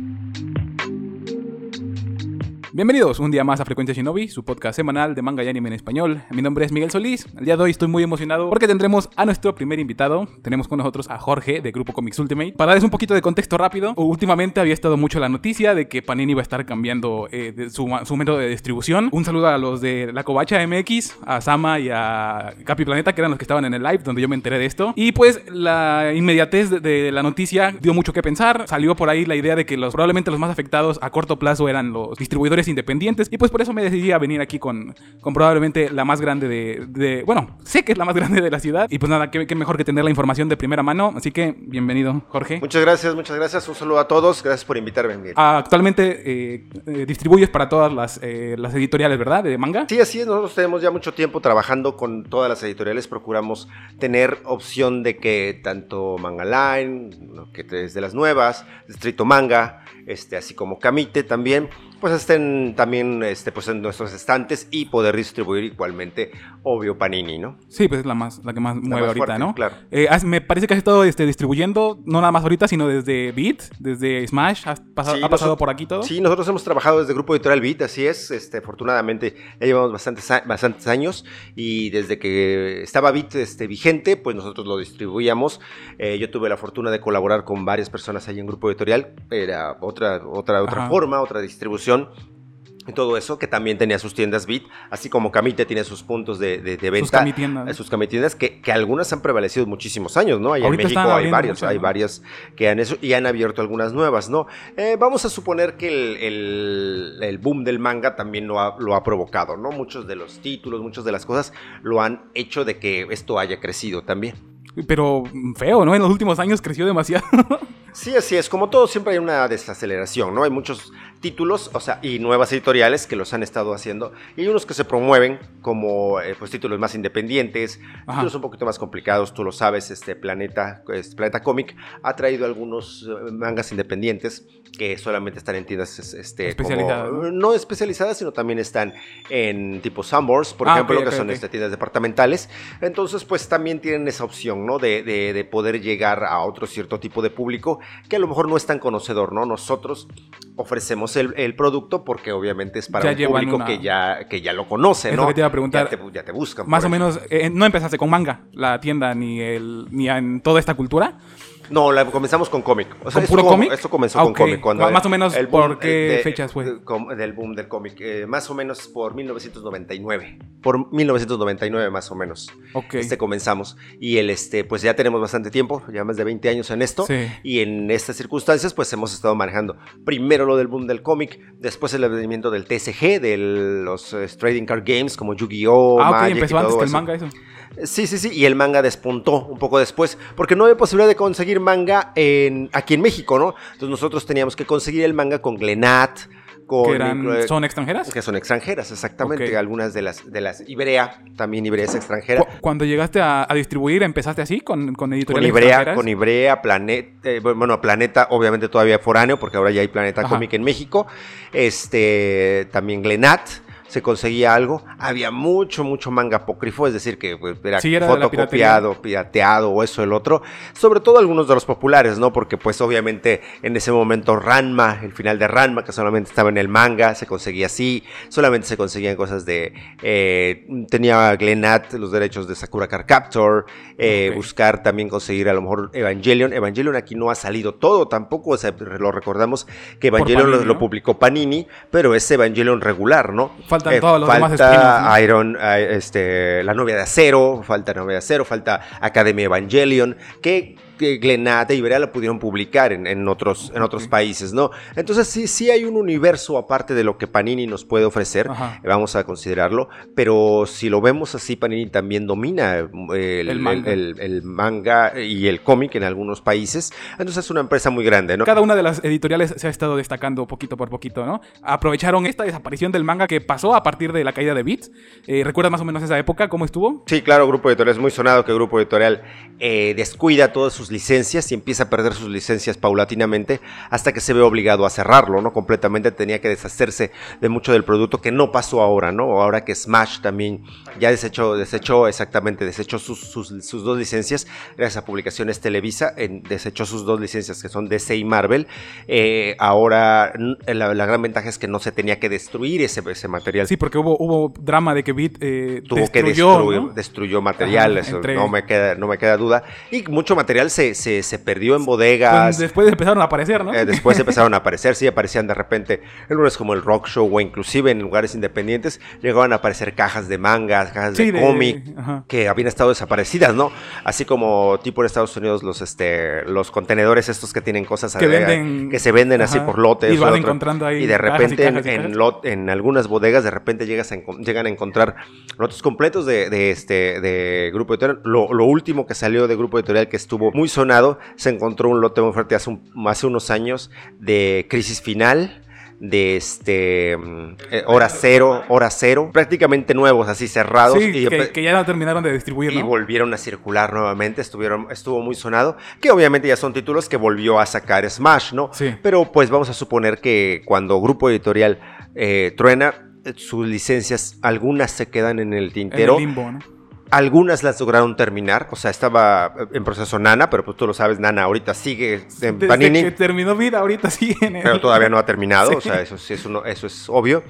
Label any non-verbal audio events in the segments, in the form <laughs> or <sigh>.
Thank you. Bienvenidos un día más a Frecuencia Shinobi, su podcast semanal de manga y anime en español. Mi nombre es Miguel Solís. El día de hoy estoy muy emocionado porque tendremos a nuestro primer invitado. Tenemos con nosotros a Jorge de Grupo Comics Ultimate. Para darles un poquito de contexto rápido, últimamente había estado mucho la noticia de que Panini iba a estar cambiando eh, su, su, método de distribución. Un saludo a los de la Covacha MX, a Sama y a Capi Planeta, que eran los que estaban en el live donde yo me enteré de esto. Y pues la inmediatez de, la noticia dio mucho que pensar. Salió por ahí la idea de que probablemente los más afectados a corto plazo eran los distribuidores independientes. Y pues por eso me decidí a venir aquí con, con probablemente la más grande de, de, Bueno, sé que es la más <laughs> grande de la ciudad. Y pues nada, qué, qué, mejor que tener la información de primera mano. Así que bienvenido, Jorge. Muchas gracias, muchas gracias. Un saludo a todos. Gracias por invitarme. Miguel. Ah, actualmente eh, eh, distribuyes para todas las, eh, las editoriales, ¿verdad? De manga. Sí, así es. Nosotros tenemos ya mucho tiempo trabajando con todas las editoriales. Procuramos tener opción de que tanto Manga Line, que es de las nuevas, Distrito Manga, este, así como Camite también, pues estén también este, pues en nuestros estantes y poder distribuir igualmente, obvio, Panini, ¿no? Sí, pues es la, más, la que más La mueve más ahorita, fuerte, ¿no? claro. Eh, me parece que has estado este, distribuyendo, no nada más ahorita, sino desde Beat, desde Smash, has pasado, Sí, ha pasado por aquí todo. Sí, nosotros hemos trabajado desde Grupo Editorial Beat, así es. Este, afortunadamente ya llevamos bastantes, bastantes años y desde que estaba Beat este, vigente, pues nosotros lo distribuíamos. Eh, yo tuve la fortuna de colaborar con varias personas ahí en Grupo Editorial. Era otra, otra, otra Ajá. forma, otra distribución. Y todo eso, que también tenía sus tiendas Beat, así como Camite tiene sus puntos de, de, de venta. camitiendas, ¿no? eh, Sus camitiendas, que, que algunas han prevalecido muchísimos años, ¿no? Allá en México hay varios, hay ¿no? varias que han eso y han abierto algunas nuevas, ¿no? Eh, vamos a suponer que el, el- el boom del manga también lo ha, lo ha provocado, ¿no? Muchos de los títulos, muchas de las cosas lo han hecho de que esto haya crecido también. Pero feo, ¿no? En los últimos años creció demasiado. <laughs> Sí, así es. Como todo, siempre hay una desaceleración, ¿no? Hay muchos títulos, o sea, y nuevas editoriales que los han estado haciendo. Y hay unos que se promueven como, eh, pues, títulos más independientes, Ajá. títulos un poquito más complicados. Tú lo sabes, este Planeta, este Planeta Comic ha traído algunos eh, mangas independientes que solamente están en tiendas, es- este, Especializadas, ¿no? ¿no? especializadas, sino también están en tipo Sunburst, por Ah, ejemplo, ok, que ok, son ok. este, tiendas departamentales. Entonces, pues también tienen esa opción, ¿no? De, de- de poder llegar a otro cierto tipo de público que a lo mejor no es tan conocedor, ¿no? Nosotros ofrecemos el, el producto porque obviamente es para Ya un público una- que, ya, que ya lo conoce, Es ¿no? lo que te iba a preguntar. Ya te, ya te buscan. Más o eso. menos, eh, no empezaste con manga, la tienda, ni, el, ni en toda esta cultura. No, la, comenzamos con cómic. O ¿Con esto puro cómic? Esto comenzó Ah, con ok. cómic. Cuando más o menos, el ¿por boom, qué eh, fechas fue? de- del boom del cómic. eh, más o menos por 1999. Por 1999 más o menos. Ok. Este comenzamos. Y el este, pues ya tenemos bastante tiempo, ya más de 20 años en esto. Sí. Y en estas circunstancias, pues hemos estado manejando primero lo del boom del cómic, después el advenimiento del TCG, de los eh, trading card games como Yu-Gi-Oh! ah, ok, Magic y empezó antes que el manga eso. Sí, sí, sí, y el manga despuntó un poco después, porque no había posibilidad de conseguir manga en, aquí en México, ¿no? Entonces nosotros teníamos que conseguir el manga con Glenat, con... Que eran, eh, ¿Son extranjeras? que son extranjeras, exactamente. Algunas de las, de las Ibrea, también Ibrea es extranjera. Cu- Cuando llegaste a, a distribuir, ¿empezaste así? ¿Con, con Con editoriales Ibrea, extranjeras? con Ibrea, Planeta, bueno, Planeta obviamente todavía foráneo, porque ahora ya hay Planeta Ajá. Comic en México. Este, también Glenat, se conseguía algo. Había mucho, mucho manga apócrifo, es decir, que pues, era Sí, fotocopiado, pirateado o eso, el otro. Sobre todo algunos de los populares, ¿no? Porque pues obviamente en ese momento Ranma, el final de Ranma, que solamente estaba en el manga, se conseguía así. Solamente se conseguían cosas de... eh, tenía Glenat los derechos de Sakura Card Captor. eh. Buscar también conseguir a lo mejor Evangelion. Evangelion aquí no ha salido todo tampoco, o sea, lo recordamos que Evangelion lo- Panini, lo ¿no? publicó Panini, pero es Evangelion regular, ¿no? Faltan Eh, todos los demás falta ¿no? Iron, eh, este, la novia de acero, falta novia de acero, falta Academia Evangelion, que, Glenat y Iberia la pudieron publicar en, en otros, en otros países, ¿no? Entonces sí, sí hay un universo aparte de lo que Panini nos puede ofrecer, Ajá. vamos a considerarlo, pero si lo vemos así, Panini también domina eh, el, El manga. el- el- el manga y el cómic en algunos países, entonces es una empresa muy grande, ¿no? Cada una de las editoriales se ha estado destacando poquito por poquito, ¿no? Aprovecharon esta desaparición del manga que pasó a partir de la caída de Beats. Eh, ¿Recuerdas más o menos esa época? ¿Cómo estuvo? Sí, claro, Grupo Editorial es muy sonado que Grupo Editorial eh, descuida todas sus sus licencias y empieza a perder sus licencias paulatinamente hasta que se ve obligado a cerrarlo, ¿no? Completamente tenía que deshacerse de mucho del producto que no pasó ahora, ¿no? Ahora que Smash también ya desechó, desechó exactamente, desechó sus, sus, dos licencias, gracias a publicaciones Televisa, en, desechó sus dos licencias que son DC y Marvel. Eh, ahora la, gran ventaja es que no se tenía que destruir ese, ese material. Sí, porque hubo, hubo drama de que Bit eh, tuvo que destruir, destruyó material, eso no, me queda, no me queda duda. Y mucho material se, se, perdió en bodegas. Pues después empezaron a aparecer, ¿no? Eh, después empezaron a aparecer, sí, aparecían de repente en lugares como el Rock Show o inclusive en lugares independientes, llegaban a aparecer cajas de mangas, cajas de, cómic, que habían estado desaparecidas, ¿no? Así como tipo en Estados Unidos los, este, los contenedores estos que tienen cosas que, venden, que se venden así por lotes. Y van encontrando ahí. Y de repente en, lot, en algunas bodegas de repente llegas a, llegan a encontrar lotes completos de, este, de Grupo Editorial. Lo, lo, último que salió de Grupo Editorial que estuvo muy sonado, se encontró un lote muy fuerte hace, hace unos años de Crisis Final de este mm, eh, hora cero, hora cero, prácticamente nuevos, así cerrados. y, que, ya no terminaron de distribuir. Y volvieron a circular nuevamente, estuvieron, estuvo muy sonado, que obviamente ya son títulos que volvió a sacar Smash, ¿no? Sí. Pero pues vamos a suponer que cuando Grupo Editorial eh, truena, eh, sus licencias, algunas se quedan en el tintero. En el limbo, ¿no? Algunas las lograron terminar, o sea, estaba en proceso Nana, pero pues tú lo sabes, Nana ahorita sigue en Desde Panini. que terminó vida, ahorita <laughs> sigue en el... Pero todavía no ha terminado, <laughs> o sea, eso, sí es uno, eso es obvio.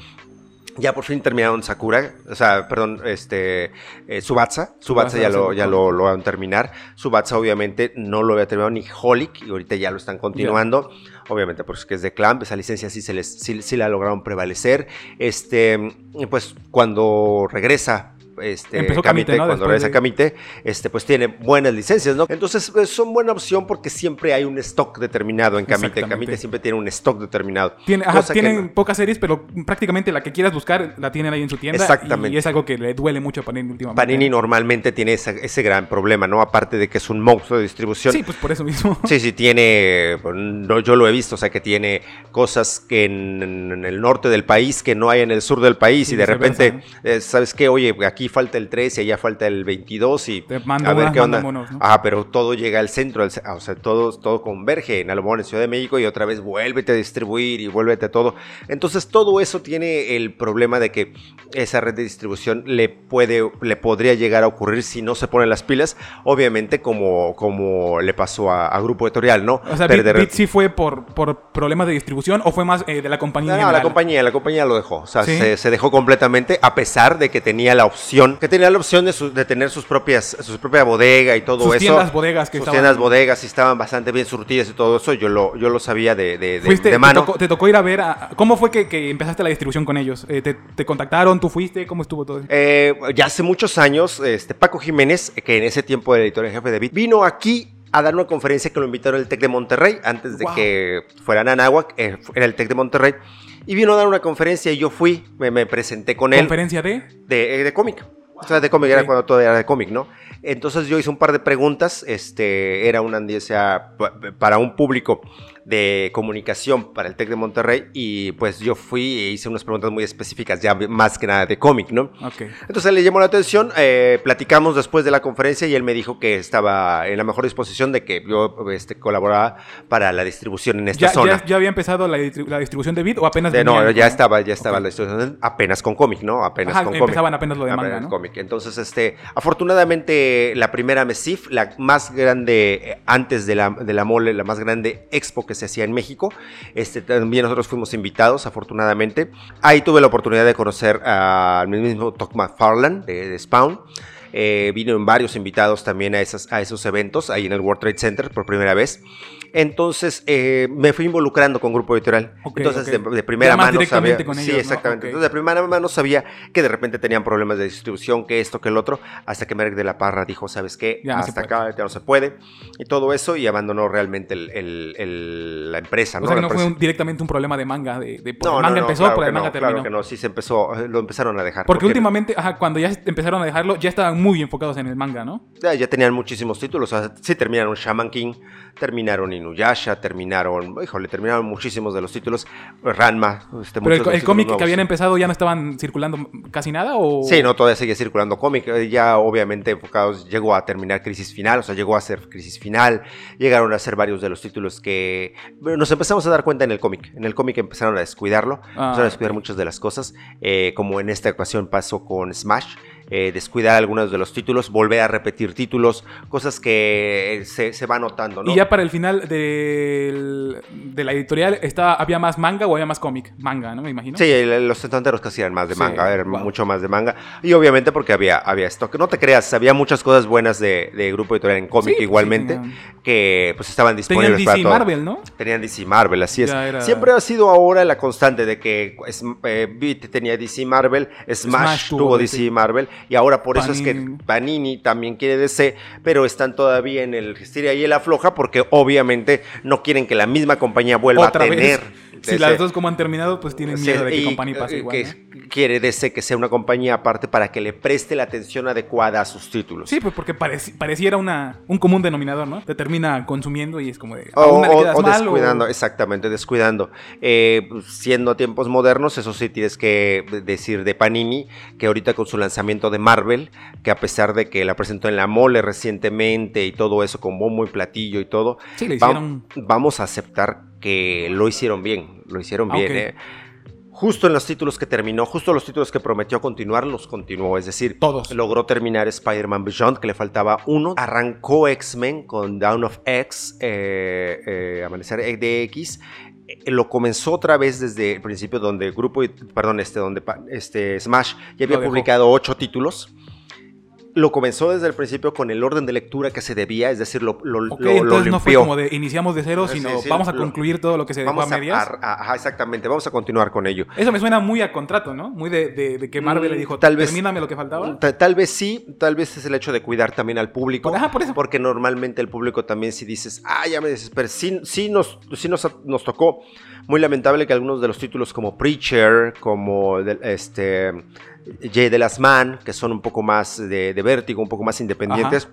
Ya por fin terminaron Sakura, o sea, perdón, este, eh, Subatsa, Subatsa ya, lo, ya lo, lo van a terminar. Subatsa obviamente no lo había terminado ni Holic y ahorita ya lo están continuando. Obviamente porque es de Clamp, esa licencia sí, se les, sí, sí la lograron prevalecer. Este, pues cuando regresa este, Empezó Camite, cuando regresa Camite, este, pues tiene buenas licencias, ¿no? Entonces pues, son buena opción porque siempre hay un stock determinado en Camite. Camite siempre tiene un stock determinado. Tiene, tienen pocas series, pero prácticamente la que quieras buscar la tienen ahí en su tienda. Exactamente. Y es algo que le duele mucho a Panini últimamente. Panini normalmente tiene ese, gran problema, ¿no? Aparte de que es un monstruo de distribución. Sí, pues por eso mismo. Sí, sí, tiene, no, yo lo he visto, o sea, que tiene cosas que en, el norte del país que no hay en el sur del país y de repente, eh, ¿sabes qué? Oye, aquí falta el 13 y allá falta el 22 y a ver qué onda. Ah, pero todo llega al centro, o sea, todo, todo converge en Alomón, en Ciudad de México y otra vez vuélvete a distribuir y vuélvete a todo. Entonces todo eso tiene el problema de que esa red de distribución le puede, le podría llegar a ocurrir si no se ponen las pilas, obviamente como, como le pasó a, Grupo Editorial, ¿no? O sea, Bit, sí fue por, por problemas de distribución o fue más eh, de la compañía. No, la compañía, la compañía lo dejó, o sea, se, se, dejó completamente a pesar de que tenía la opción que tenía la opción de, de tener sus propias, su propia bodega y todo sus eso. Tiendas bodegas que sus tiendas bodegas y estaban bastante bien surtidas y todo eso. Yo lo, yo lo sabía de, de, de, mano. Te tocó, ir a ver cómo fue que, que, empezaste la distribución con ellos. Eh, te, contactaron? ¿Tú fuiste? ¿Cómo estuvo todo? Eh, ya hace muchos años, este Paco Jiménez, que en ese tiempo era editor en jefe de Bit, vino aquí a dar una conferencia que lo invitaron el TEC de Monterrey, antes de que fuera Anáhuac, eh, era el TEC de Monterrey, y vino a dar una conferencia y yo fui, me, me presenté con él. ¿Conferencia de? De, de cómic. O sea, de cómic, era cuando todo era de cómic, ¿no? Entonces yo hice un par de preguntas, este, era una, sea, para un público de comunicación para el TEC de Monterrey y pues yo fui e hice unas preguntas muy específicas, ya más que nada de cómic, ¿no? Okay. Entonces le llamó la atención, eh, platicamos después de la conferencia y él me dijo que estaba en la mejor disposición de que yo este, colaboraba para la distribución en esta zona. Ya, había empezado la, distribución de Bit o apenas? De, no, ya estaba, ya estaba la distribución apenas con cómic, ¿no? Apenas con cómic. Empezaban apenas lo de manga, ¿no? cómic. Entonces, este, afortunadamente la primera MESIF, la más grande eh, antes de la, de la mole, la más grande expo que se hacía en México. Este, también nosotros fuimos invitados, afortunadamente. Ahí tuve la oportunidad de conocer al mismo Todd McFarlane de, Spawn. Eh, vino en varios invitados también a, esas, a esos eventos, ahí en el World Trade Center por primera vez. Entonces eh, me fui involucrando con Grupo Editorial. Entonces De, primera mano sabía. sí, exactamente. Entonces de primera mano sabía que de repente tenían problemas de distribución, que esto, que el otro, hasta que Merck de la Parra dijo, ¿sabes qué? hasta acá ya no se puede. Y todo eso y abandonó realmente la empresa. O sea que no fue directamente un problema de manga. De, no, manga empezó, por el manga terminó. Claro que no, sí se empezó, lo empezaron a dejar. Porque, últimamente, cuando ya empezaron a dejarlo, ya estaban muy enfocados en el manga, ¿no? Ya, ya tenían muchísimos títulos. O sea, sí terminaron Shaman King, terminaron Inuyasha, terminaron, híjole, terminaron muchísimos de los títulos. Ranma, este, Pero el, cómic que habían empezado ya no estaban circulando casi nada o... Sí, no, todavía sigue circulando cómic. Eh, ya obviamente enfocados, llegó a terminar Crisis Final, o sea, llegó a ser Crisis Final. Llegaron a ser varios de los títulos que nos empezamos a dar cuenta en el cómic. En el cómic empezaron a descuidarlo, ah, empezaron a descuidar muchas de las cosas, eh, como en esta ocasión pasó con Smash. Eh, descuidar algunos de los títulos, volver a repetir títulos, cosas que se, se va notando, ¿no? Y ya para el final de la editorial, estaba, ¿había más manga o había más cómic? Manga, ¿no? Me imagino. Sí, los setenteros casi eran más de manga, eran mucho más de manga. Y obviamente porque había, había esto, que no te creas, había muchas cosas buenas de, Grupo Editorial en cómic pues igualmente, que pues estaban disponibles Tenían DC Marvel, ¿no? Tenían DC Marvel, así es. Siempre ha sido ahora la constante de que eh, Beat tenía DC Marvel, Smash, tuvo DC Marvel y ahora por eso es que Panini también quiere DC, pero están todavía en el estira y el afloja porque obviamente no quieren que la misma compañía vuelva a tener. Si las dos como han terminado, pues tienen miedo de que Company pase igual. Que quiere DC que sea una compañía aparte para que le preste la atención adecuada a sus títulos. Sí, pues porque pareciera una, un común denominador, ¿no? Te termina consumiendo y es como de... O, o, descuidando, exactamente, descuidando. Eh, pues, siendo tiempos modernos, eso sí tienes que decir de Panini, que ahorita con su lanzamiento de Marvel, que a pesar de que la presentó en la mole recientemente y todo eso con bombo y platillo y todo, sí, le hicieron... vamos a aceptar que lo hicieron bien, lo hicieron bien. Eh. Justo en los títulos que terminó, justo los títulos que prometió continuar, los continuó. Es decir, todos. Logró terminar Spider-Man Beyond, que le faltaba uno. Arrancó X-Men con Down of X, eh, eh, Amanecer de X lo comenzó otra vez desde el principio donde el grupo, perdón, este, donde este Smash ya había publicado ocho títulos lo comenzó desde el principio con el orden de lectura que se debía, es decir, lo, lo, entonces no fue como de iniciamos de cero, sino vamos a concluir todo lo que se dejó a medias. ajá, exactamente, vamos a continuar con ello. Eso me suena muy a contrato, ¿no? Muy de, que Marvel le dijo, tal vez, termíname lo que faltaba. Tal, vez sí, tal vez es el hecho de cuidar también al público. Ajá, por eso. Porque normalmente el público también si dices, ah, ya me desesperé, sí, sí, nos, sí nos, nos tocó. Muy lamentable que algunos de los títulos como Preacher, como este J. de las Man, que son un poco más de, vértigo, un poco más independientes,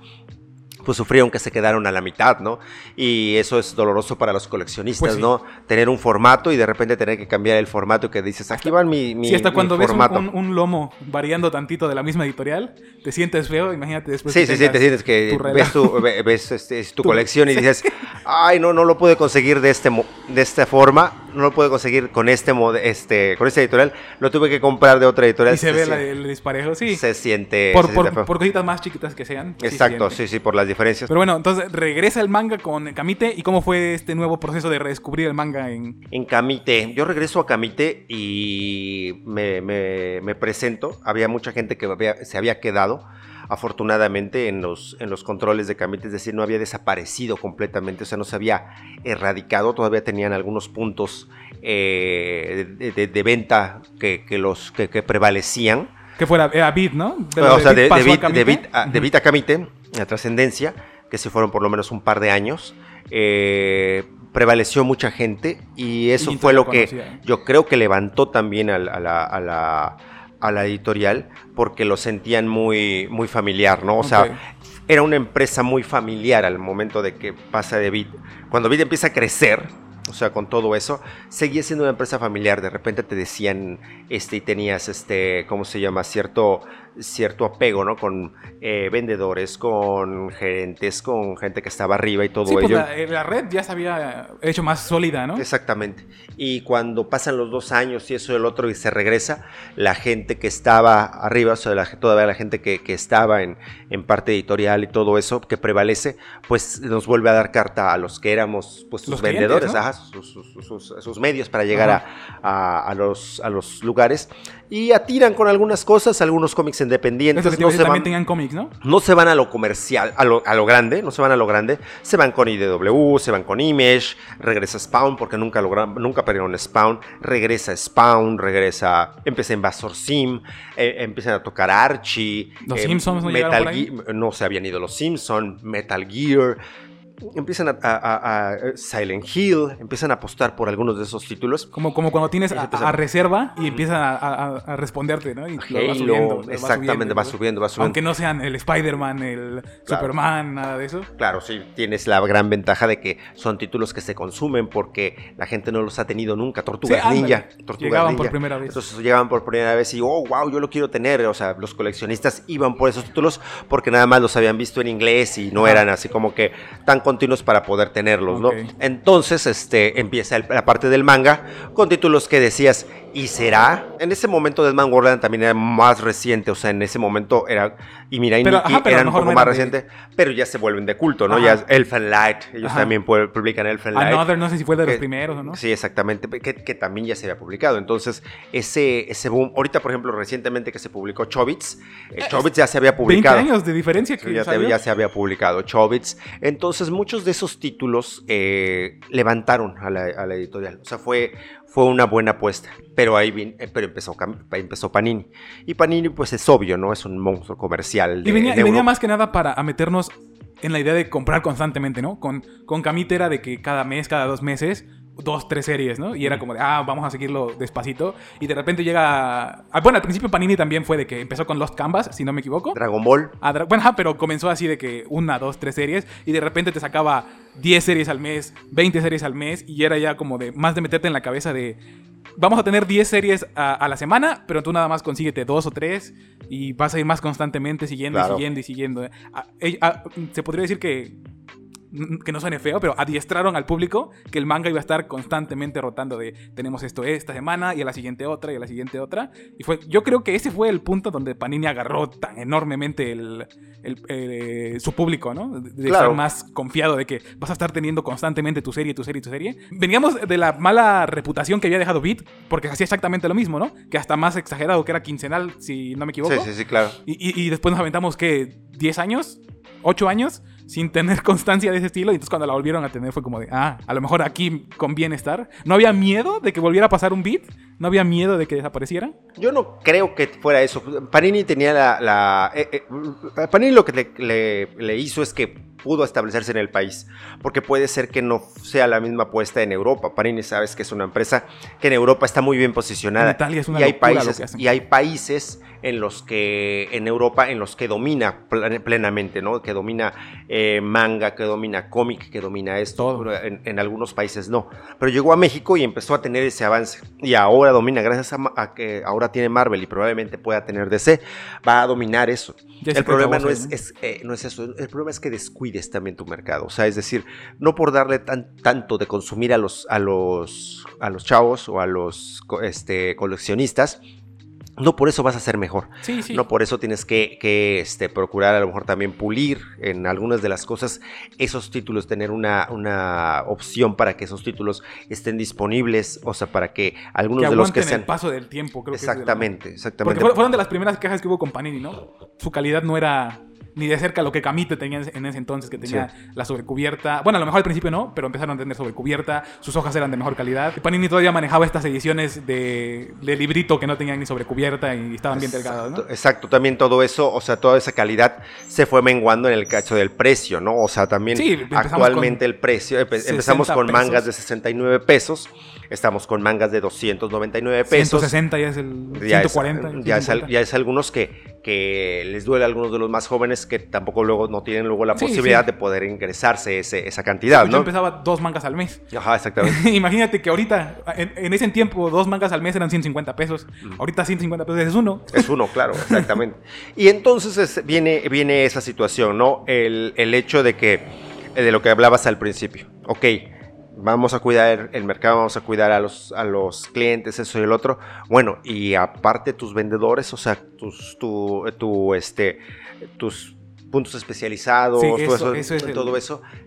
pues sufrieron que se quedaron a la mitad, ¿no? Y eso es doloroso para los coleccionistas, pues ¿no? Tener un formato y de repente tener que cambiar el formato que dices, aquí van mi, mi Sí, hasta cuando ves un, lomo variando tantito de la misma editorial, te sientes feo, imagínate después. Sí, sí, sí, te sientes que ves tu, ves, este, tu, colección y <laughs> dices, ay, no, no lo pude conseguir de, este, de esta forma, no lo pude conseguir con este, este, con este editorial, lo tuve que comprar de otra editorial. Y se, ve el disparejo, sí. Se siente... Por, por, cositas más chiquitas que sean. Exacto, sí, sí, por las diferencias. Pero bueno, entonces regresa el manga con Kamite y cómo fue este nuevo proceso de redescubrir el manga en... En Kamite. Yo regreso a Kamite y me, me, presento. Había mucha gente que se había quedado afortunadamente en los, en los controles de Kamite, es decir, no había desaparecido completamente, o sea, no se había erradicado, todavía tenían algunos puntos eh, de, venta que, los, que, prevalecían. Que fuera a Bit, ¿no? o sea, de, Bit, de, Bit a la trascendencia, que se fueron por lo menos un par de años. Eh, prevaleció mucha gente y eso fue lo que yo creo que levantó también a la a la editorial porque lo sentían muy, muy familiar, ¿no? O sea, era una empresa muy familiar al momento de que pasa de Bit. Cuando Bit empieza a crecer, o sea, con todo eso, seguía siendo una empresa familiar. De repente te decían, este, y tenías, este, ¿cómo se llama? Cierto, cierto apego, ¿no? Con eh, vendedores, con gerentes, con gente que estaba arriba y todo sí, pues ello. Eh, la, red ya se había hecho más sólida, ¿no? Exactamente. Y cuando pasan los dos años y eso el otro y se regresa, la gente que estaba arriba, o sea, la, todavía la gente que, que estaba en, en, parte editorial y todo eso, que prevalece, pues nos vuelve a dar carta a los que éramos, pues sus vendedores, ajá, sus, medios para llegar a, a, los, a los lugares y atiran con algunas cosas, algunos cómics independientes. no se también tengan cómics, ¿no? No se van a lo comercial, a lo, a lo, grande, no se van a lo grande. Se van con IDW, se van con Image, regresa Spawn porque nunca lograron, nunca perdieron Spawn, regresa Spawn, regresa, empieza Invasor Sim, eh, empiezan a tocar Archie. Los eh, Simpsons no Metal no se habían ido los Simpsons, Metal Gear empiezan a, a- a- Silent Hill, empiezan a apostar por algunos de esos títulos. Como, como cuando tienes a, reserva y empiezan a, responderte, ¿no? Y lo va Halo, subiendo, lo va exactamente, va subiendo, va subiendo. Aunque no sean el Spider-Man, el Superman, nada de eso. Claro, sí, tienes la gran ventaja de que son títulos que se consumen porque la gente no los ha tenido nunca. Tortugas Sí. Ninja. Tortugas Llegaban por Ninja. primera vez. Entonces llegaban por primera vez y, oh, wow, yo lo quiero tener. O sea, los coleccionistas iban por esos títulos porque nada más los habían visto en inglés y no eran así como que tan continuos para poder tenerlos, ¿no? Entonces, este, empieza la parte del manga con títulos que decías, ¿y será? En ese momento Deadman Wonderland también era más reciente, o sea, en ese momento era, y Mirai Pero, Nikki ajá, pero eran un poco no más de- recientes, pero ya se vuelven de culto, ¿no? Ajá. Ya es Elfen Light, ellos Ajá. también pu- publican Elfen Light. Another, no sé si fue de los que- primeros o no. Sí, exactamente, que, que también ya se había publicado. Entonces, ese, ese boom, ahorita, por ejemplo, recientemente que se publicó Chobits, eh, Chobits ya se había 20 publicado. años de diferencia que Ya, salió. ya se había publicado Chobits. Entonces, muchos de esos títulos eh, levantaron a la, a la editorial. O sea, fue, fue una buena apuesta. Pero ahí vin- eh, pero empezó, empezó Panini. Y Panini, pues es obvio, ¿no? Es un monstruo comercial. de- Y venía, de y venía Europa. más que nada para a meternos en la idea de comprar constantemente, ¿no? Con, con Camite era de que cada mes, cada dos meses, dos, tres series, ¿no? Y era como de, ah, vamos a seguirlo despacito. Y de repente llega... ah, bueno, al principio Panini también fue de que empezó con Lost Canvas, si no me equivoco. Dragon Ball. Ah, dra- bueno, ajá, pero comenzó así de que una, dos, tres series y de repente te sacaba 10 series al mes, 20 series al mes y era ya como de más de meterte en la cabeza de vamos a tener 10 series a, a la semana, pero tú nada más consíguete dos o tres y vas a ir más constantemente siguiendo Claro. y siguiendo y siguiendo. Ah, eh, se podría decir que que no suene feo, pero adiestraron al público que el manga iba a estar constantemente rotando de tenemos esto esta semana y a la siguiente otra y a la siguiente otra. Y fue, yo creo que ese fue el punto donde Panini agarró tan enormemente el, el- eh, su público, ¿no? De, Claro. estar más confiado de que vas a estar teniendo constantemente tu serie, tu serie, tu serie. Veníamos de la mala reputación que había dejado Beat, porque hacía exactamente lo mismo, ¿no? Que hasta más exagerado, que era quincenal, si no me equivoco. Sí, sí, sí, claro. Y, y- y después nos aventamos, que ¿10 años? ¿8 años? Sin tener constancia de ese estilo. Y entonces cuando la volvieron a tener fue como de, ah, a lo mejor aquí conviene estar. ¿No había miedo de que volviera a pasar un beat? ¿No había miedo de que desapareciera? Yo no creo que fuera eso. Panini tenía la... eh, eh, Panini lo que le- le hizo es que pudo establecerse en el país, porque puede ser que no sea la misma apuesta en Europa. Panini sabes que es una empresa que en Europa está muy bien posicionada. En Italia es una y hay países y hay países en los que en Europa en los que domina plen- plenamente, ¿no? Que domina eh, manga, que domina cómic, que domina esto. Todo. En, en algunos países no. Pero llegó a México y empezó a tener ese avance. Y ahora domina, gracias a, a que ahora tiene Marvel y probablemente pueda tener DC, va a dominar eso. Ya el problema no es, es, eh, no es eso, el problema es que también tu mercado. O sea, es decir, no por darle tan, tanto de consumir a los, a los, a los chavos o a los este, coleccionistas, no por eso vas a ser mejor. Sí, sí. No por eso tienes que, que, este, procurar a lo mejor también pulir en algunas de las cosas esos títulos, tener una, una opción para que esos títulos estén disponibles, o sea, para que algunos que de los que sean... el paso del tiempo, creo que es de lo- Exactamente, Porque exactamente. fueron- fueron de las primeras quejas que hubo con Panini, ¿no? Su calidad no era ni de cerca lo que Camite tenía en ese entonces, que tenía la sobrecubierta. Bueno, a lo mejor al principio no, pero empezaron a tener sobrecubierta. Sus hojas eran de mejor calidad. Panini todavía manejaba estas ediciones de, de librito que no tenían ni sobrecubierta y estaban bien delgadas, ¿no? Exacto, exacto, también todo eso, o sea, toda esa calidad se fue menguando en el cacho del precio, ¿no? O sea, también Sí, actualmente el precio, empe- 60 empezamos con pesos. mangas de 69 pesos, estamos con mangas de 299 pesos. 160 ya es el Ya es, 140. ya, es, al- 150. ya es algunos que, que les duele a algunos de los más jóvenes que tampoco luego no tienen luego la Sí, posibilidad sí. de poder ingresarse ese- esa cantidad, Yo ¿no? empezaba dos mangas al mes. Ajá, exactamente. <laughs> Imagínate que ahorita, en, en ese tiempo, dos mangas al mes eran 150 pesos. Ahorita 150 pesos es uno. Es uno, claro, <laughs> exactamente. Y entonces es- viene, viene esa situación, ¿no? El, el hecho de que, de lo que hablabas al principio. Ok, vamos a cuidar el mercado, vamos a cuidar a los, a los clientes, eso y el otro. Bueno, y aparte tus vendedores, o sea, tus, tu, tu, este, tus puntos especializados, Sí, todo, eso- el-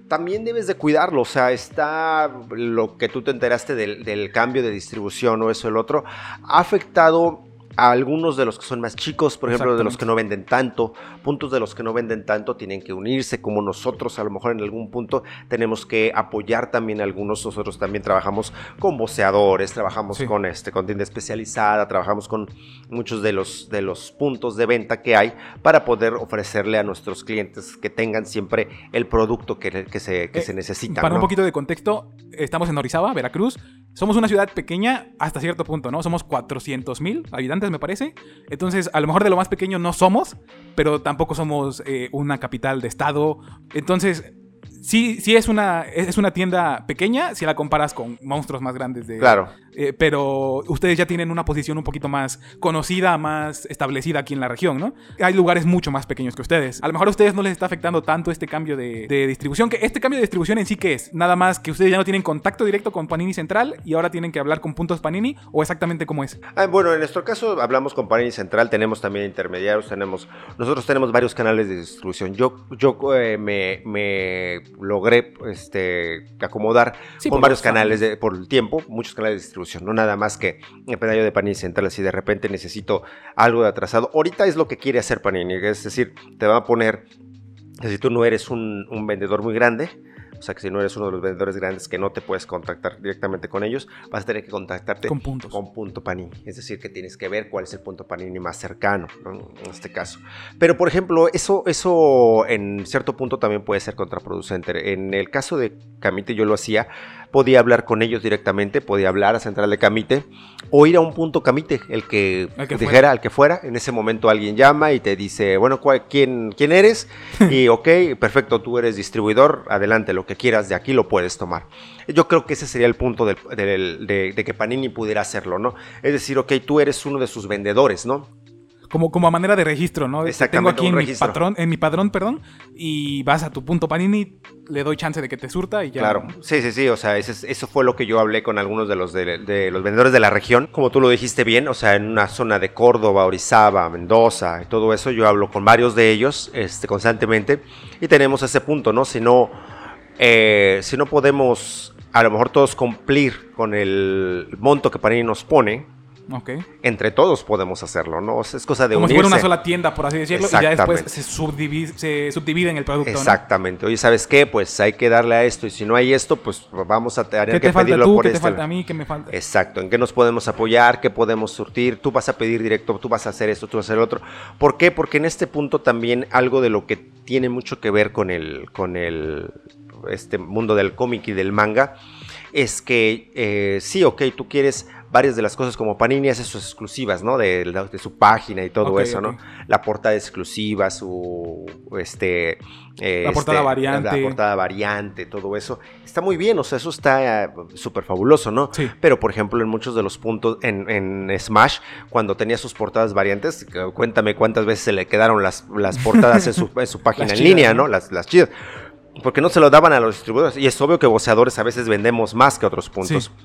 también debes de cuidarlo. O sea, está lo que tú te enteraste del, del cambio de distribución o eso, el otro, ha afectado a algunos de los que son más chicos, por ejemplo, de los que no venden tanto, puntos de los que no venden tanto tienen que unirse, como nosotros a lo mejor en algún punto tenemos que apoyar también a algunos, nosotros también trabajamos con voceadores, trabajamos Sí. con este, con tienda especializada, trabajamos con muchos de los, de los puntos de venta que hay para poder ofrecerle a nuestros clientes que tengan siempre el producto que, que se, que Eh, se necesita. Para ¿no? un poquito de contexto, estamos en Orizaba, Veracruz. Somos una ciudad pequeña hasta cierto punto, ¿no? Somos 400 mil habitantes, me parece. Entonces, a lo mejor de lo más pequeño no somos, pero tampoco somos eh, una capital de estado. Entonces, sí, sí es una, es una tienda pequeña si la comparas con monstruos más grandes de... Claro. Eh, pero ustedes ya tienen una posición un poquito más conocida, más establecida aquí en la región, ¿no? Hay lugares mucho más pequeños que ustedes. A lo mejor a ustedes no les está afectando tanto este cambio de, de distribución. Que este cambio de distribución en sí que es nada más que ustedes ya no tienen contacto directo con Panini Central y ahora tienen que hablar con puntos Panini o exactamente cómo es. Ah, bueno, en nuestro caso hablamos con Panini Central, tenemos también intermediarios, tenemos, nosotros tenemos varios canales de distribución. Yo, yo eh, me, me logré este, acomodar Sí, con varios canales de- por el tiempo, muchos canales de distribución, no nada más que el pedaño de Panini Central, si de repente necesito algo de atrasado. Ahorita es lo que quiere hacer Panini, es decir, te va a poner, si tú no eres un, un vendedor muy grande, o sea que si no eres uno de los vendedores grandes que no te puedes contactar directamente con ellos, vas a tener que contactarte Con puntos. con punto Panini. Es decir, que tienes que ver cuál es el punto Panini más cercano, ¿no? en este caso. Pero, por ejemplo, eso, eso en cierto punto también puede ser contraproducente. En el caso de Camite yo lo hacía, podía hablar con ellos directamente, podía hablar a Central de Camite o ir a un punto Camite, el que, El que dijera, fuera. al que fuera. En ese momento alguien llama y te dice, bueno, ¿cuál- quién, ¿quién eres? <laughs> Y ok, perfecto, tú eres distribuidor, adelante, lo que quieras de aquí lo puedes tomar. Yo creo que ese sería el punto del- del- de, de que Panini pudiera hacerlo, ¿no? Es decir, ok, tú eres uno de sus vendedores, ¿no? Como, como a manera de registro, ¿no? Que Tengo Exactamente, aquí en mi, patrón, en mi padrón, perdón, y vas a tu punto Panini, le doy chance de que te surta y ya. Claro, sí, sí, sí, o sea, ese eso fue lo que yo hablé con algunos de los, de, de los vendedores de la región, como tú lo dijiste bien, o sea, en una zona de Córdoba, Orizaba, Mendoza y todo eso, yo hablo con varios de ellos este, constantemente y tenemos ese punto, ¿no? Si no, eh, si no podemos a lo mejor todos cumplir con el monto que Panini nos pone, Entre todos podemos hacerlo, ¿no? O sea, es cosa de Como si fuera una sola tienda, por así decirlo, y ya después se, subdivide, se subdivide en el producto, ¿no? Exactamente. Oye, ¿sabes qué? Pues hay que darle a esto y si no hay esto, pues vamos a tener ¿Qué que falta pedirlo tú? por ¿Qué te este falta a mí? ¿Qué me falta? Exacto, ¿en qué nos podemos apoyar? ¿Qué podemos surtir? Tú vas a pedir directo, tú vas a hacer esto, tú vas a hacer lo otro. ¿Por qué? Porque en este punto también algo de lo que tiene mucho que ver con el, con el este mundo del cómic y del manga es que eh, sí, ok, tú quieres varias de las cosas como Panini hace sus exclusivas, ¿no? De, su página y todo eso. ¿no? La portada exclusiva, su este eh, La portada este, variante. la portada variante, todo eso está muy bien, o sea, eso está eh, súper fabuloso, ¿no? Sí. Pero, por ejemplo, en muchos de los puntos, en, en Smash, cuando tenía sus portadas variantes, que- cuéntame cuántas veces se le quedaron las, las portadas en su, en su <laughs> página Las en chidas, línea, ¿no? Las, las chidas. Porque no se lo daban a los distribuidores. Y es obvio que voceadores a veces vendemos más que otros puntos. Sí.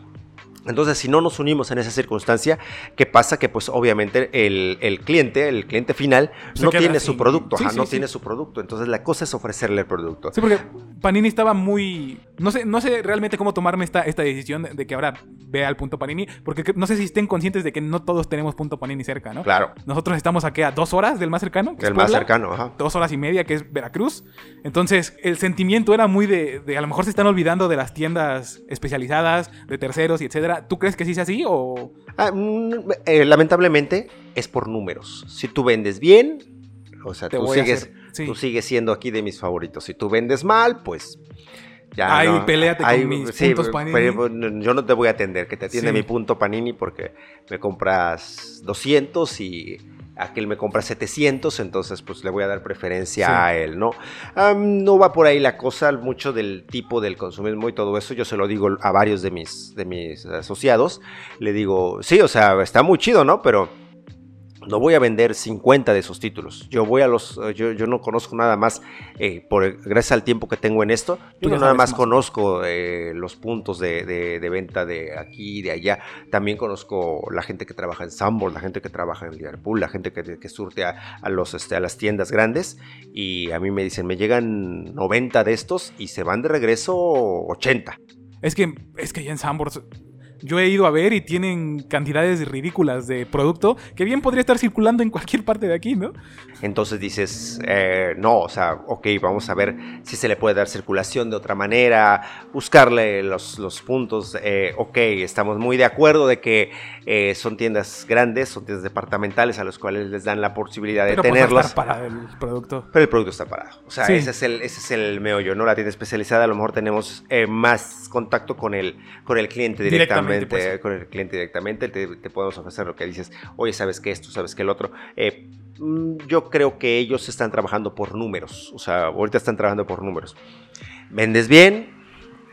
Entonces, si no nos unimos en esa circunstancia, ¿qué pasa? Que pues obviamente el, el cliente, el cliente final, Se no tiene su producto, sí, ajá, sí, no sí. tiene su producto. Entonces la cosa es ofrecerle el producto. Sí, porque Panini estaba muy... No sé, no sé realmente cómo tomarme esta, esta decisión de, que ahora vea el punto Panini, porque que- no sé si estén conscientes de que no todos tenemos punto Panini cerca, ¿no? Claro, Nosotros estamos aquí a dos horas del más cercano, que es el más cercano, ajá. Dos horas y media, que es Veracruz. Entonces, el sentimiento era muy de, de a lo mejor se están olvidando de las tiendas especializadas, de terceros y etcétera. ¿Tú crees que sí es así o...? Ah, mm, eh, lamentablemente es por números. Si tú vendes bien, o sea, Te tú sigues, hacer- sí. tú sigues siendo aquí de mis favoritos. Si tú vendes mal, pues ya Ay, no. peléate con mis sí, puntos Panini. pero yo no te voy a atender, que te atiende Sí. mi punto Panini porque me compras 200 y aquel me compra 700, entonces pues le voy a dar preferencia Sí. a él, ¿no? No va por ahí la cosa, mucho del tipo del consumismo y todo eso, yo se lo digo a varios de mis, de mis asociados, le digo, sí, o sea, está muy chido, ¿no? Pero no voy a vender 50 de esos títulos. Yo voy a los, eh, yo, yo no conozco nada más, eh, por, gracias al tiempo que tengo en esto, yo ya no nada más, más. conozco eh, los puntos de, de- de venta de aquí y de allá. También conozco la gente que trabaja en Sanborn, la gente que trabaja en Liverpool, la gente que, que surte a, a los, este, a las tiendas grandes. Y a mí me dicen, me llegan 90 de estos y se van de regreso 80. Es que, es que ya en Sambors yo he ido a ver y tienen cantidades ridículas de producto que bien podría estar circulando en cualquier parte de aquí, ¿no? Entonces dices, eh, no, o sea, ok, vamos a ver si se le puede dar circulación de otra manera, buscarle los, los puntos, eh, ok, estamos muy de acuerdo de que eh, son tiendas grandes, son tiendas departamentales a los cuales les dan la posibilidad de Pero pues, tenerlas. parado el producto. Pero el producto está parado. O sea, Sí. ese, es el, ese es el meollo, ¿no? La tienda especializada a lo mejor tenemos más contacto con el, con el cliente Directamente, directamente. Pues. Con el cliente directamente. Te, te podemos ofrecer lo que dices, oye, ¿sabes qué esto? ¿Sabes qué el otro? Eh, mm, yo creo que ellos están trabajando por números. O sea, ahorita están trabajando por números. Vendes bien.